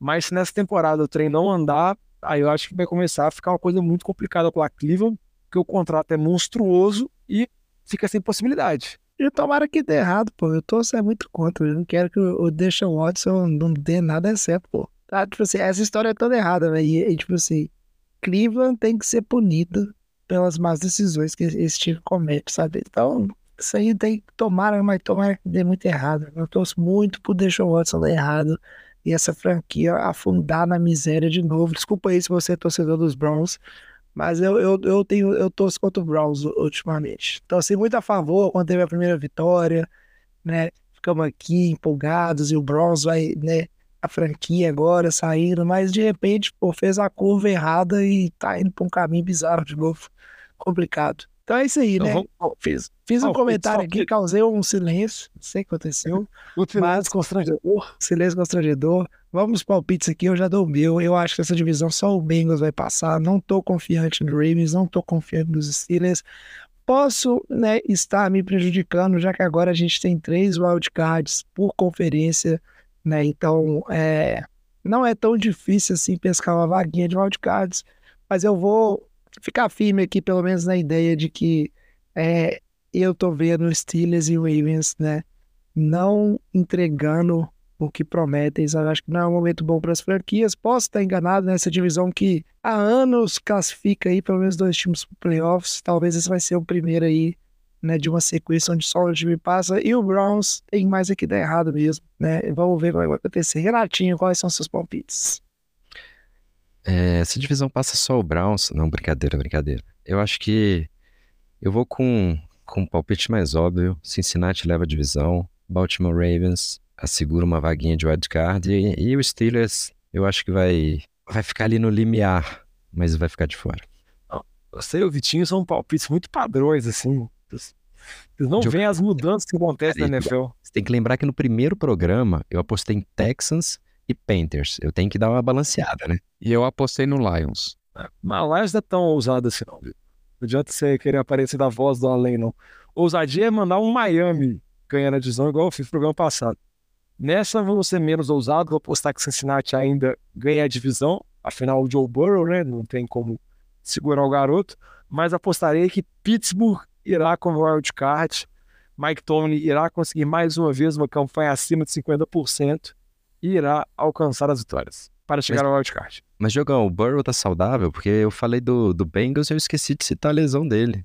S1: mas se nessa temporada o trem não andar, aí eu acho que vai começar a ficar uma coisa muito complicada para Cleveland, porque o contrato é monstruoso e fica sem possibilidade.
S2: E tomara que dê errado, pô. Eu torço é muito contra. Eu não quero que o Deshaun Watson não dê nada certo, pô. Tá, tipo assim, essa história é toda errada, velho. E, e, tipo assim, Cleveland tem que ser punido pelas más decisões que esse time comete, sabe? Então, isso aí tem que tomar, mas tomara que dê muito errado. Eu torço muito pro Deshaun Watson dar errado e essa franquia afundar na miséria de novo. Desculpa aí se você é torcedor dos Browns, mas eu, eu, eu tenho, eu torço contra o Browns ultimamente. Então, assim, muito a favor quando teve a primeira vitória, né? Ficamos aqui empolgados e o Browns vai, né? A franquia agora saindo, mas de repente, pô, fez a curva errada e tá indo pra um caminho bizarro de novo. Complicado. Então é isso aí, então, né? Vamos... Fiz, fiz um comentário aqui, causei um silêncio, não sei o que aconteceu.
S1: o <laughs> silêncio mas... constrangedor.
S2: Silêncio constrangedor. Vamos palpites aqui, eu já dou o meu. Eu acho que essa divisão só o Bengals vai passar. Não tô confiante no Ravens, não tô confiante nos Steelers. Posso né, estar me prejudicando, já que agora a gente tem três wildcards por conferência, né? Então, é, não é tão difícil assim pescar uma vaguinha de wildcards, mas eu vou ficar firme aqui, pelo menos na ideia de que é, eu tô vendo Steelers e Ravens, né? Não entregando o que prometem. Eu acho que não é um momento bom para as franquias. Posso estar enganado nessa divisão que há anos classifica aí pelo menos dois times para playoffs. Talvez esse vai ser o primeiro aí, né, de uma sequência onde só o time passa. E o Browns tem mais aqui dar errado mesmo, né? Vamos ver o que vai acontecer. Renatinho, quais são seus palpites?
S3: É, essa divisão passa só o Browns. Não, brincadeira, brincadeira. Eu acho que eu vou com, com um palpite mais óbvio. Cincinnati leva a divisão. Baltimore Ravens assegura uma vaguinha de wildcard. E, e o Steelers, eu acho que vai, vai ficar ali no limiar, mas vai ficar de fora.
S1: Você e o Vitinho são palpites muito padrões, assim. Vocês não veem as <laughs> mudanças que acontecem na NFL.
S3: Você tem que lembrar que no primeiro programa eu apostei em Texans e Panthers. Eu tenho que dar uma balanceada, né?
S6: E eu apostei no Lions.
S1: É, mas o Lions não é tão ousado assim, não. Não adianta você querer aparecer da voz do além, não. Ousadia é mandar um Miami ganhar a divisão, igual eu fiz no programa passado. Nessa, vou ser menos ousado, vou apostar que Cincinnati ainda ganha a divisão. Afinal, o Joe Burrow, né? Não tem como segurar o garoto. Mas apostarei que Pittsburgh irá com o wild card. Mike Tomlin irá conseguir mais uma vez uma campanha acima de 50% e irá alcançar as vitórias para chegar mas, ao wildcard.
S3: Mas, Jogão, o Burrow tá saudável? Porque eu falei do, do Bengals e eu esqueci de citar a lesão dele.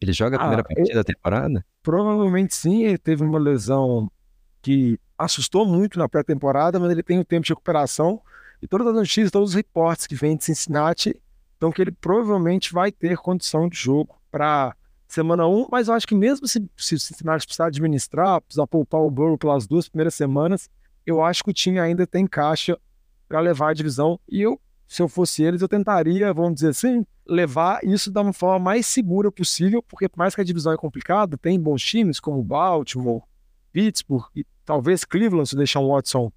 S3: Ele joga a primeira ah, partida ele, da temporada?
S1: Provavelmente sim, ele teve uma lesão que assustou muito na pré-temporada, mas ele tem o um tempo de recuperação. E todas as notícias, todos os reportes que vêm de Cincinnati, então que ele provavelmente vai ter condição de jogo para semana 1, mas eu acho que mesmo se, se o Cincinnati precisar administrar, precisar poupar o Burrow pelas duas primeiras semanas, eu acho que o time ainda tem caixa para levar a divisão. E eu, se eu fosse eles, eu tentaria, vamos dizer assim, levar isso da forma mais segura possível, porque por mais que a divisão é complicada, tem bons times como Baltimore, Pittsburgh e talvez Cleveland, se deixar um Watson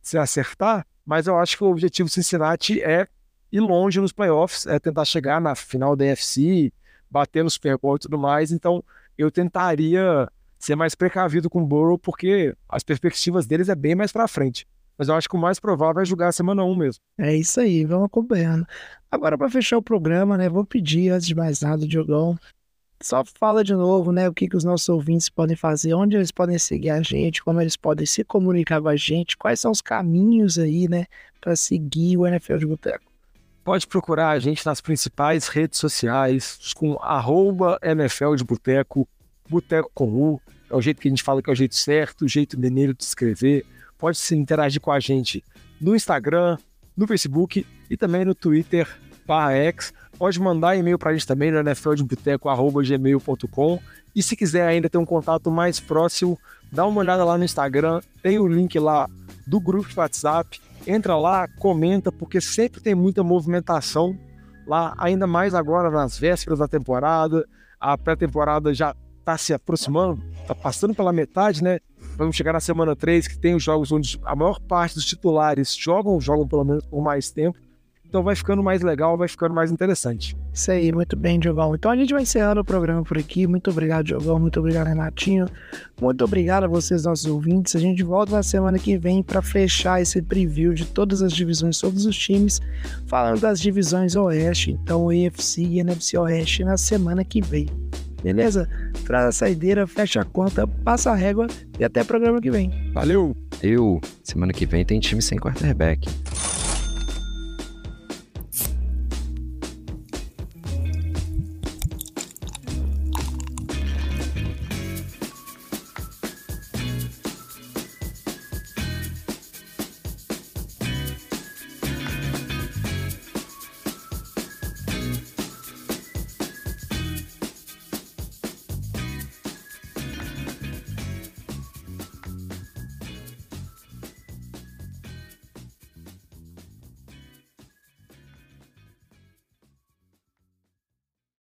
S1: se acertar, mas eu acho que o objetivo do Cincinnati é ir longe nos playoffs, é tentar chegar na final da NFC, bater no Super Bowl e tudo mais. Então, eu tentaria ser mais precavido com o Burrow, porque as perspectivas deles é bem mais pra frente. Mas eu acho que o mais provável é jogar a semana 1 mesmo.
S2: É isso aí, vamos acompanhando. Agora, para fechar o programa, né, vou pedir, antes de mais nada, Diogão, só fala de novo, né, o que, que os nossos ouvintes podem fazer, onde eles podem seguir a gente, como eles podem se comunicar com a gente, quais são os caminhos aí, né, para seguir o NFL de Boteco.
S1: Pode procurar a gente nas principais redes sociais, com arroba NFL de Boteco, Boteco com U, é o jeito que a gente fala que é o jeito certo, o jeito maneiro de escrever. Pode se interagir com a gente no Instagram, no Facebook e também no Twitter barra X. Pode mandar e-mail para a gente também no nfldeboteco.gmail.com e se quiser ainda ter um contato mais próximo, dá uma olhada lá no Instagram, tem o link lá do grupo de WhatsApp, entra lá, comenta, porque sempre tem muita movimentação lá, ainda mais agora nas vésperas da temporada, a pré-temporada já está se aproximando, está passando pela metade, né? Vamos chegar na semana 3, que tem os jogos onde a maior parte dos titulares jogam, jogam pelo menos por mais tempo. Então vai ficando mais legal, vai ficando mais interessante.
S2: Isso aí, muito bem, Diogão. Então a gente vai encerrando o programa por aqui. Muito obrigado, Diogão. Muito obrigado, Renatinho. Muito obrigado a vocês, nossos ouvintes. A gente volta na semana que vem para fechar esse preview de todas as divisões, todos os times, falando das divisões Oeste. Então, EFC e NFC Oeste na semana que vem. Beleza? Traz a saideira, fecha a conta, passa a régua e até o programa que vem.
S1: Valeu!
S3: Eu, semana que vem tem time sem quarterback.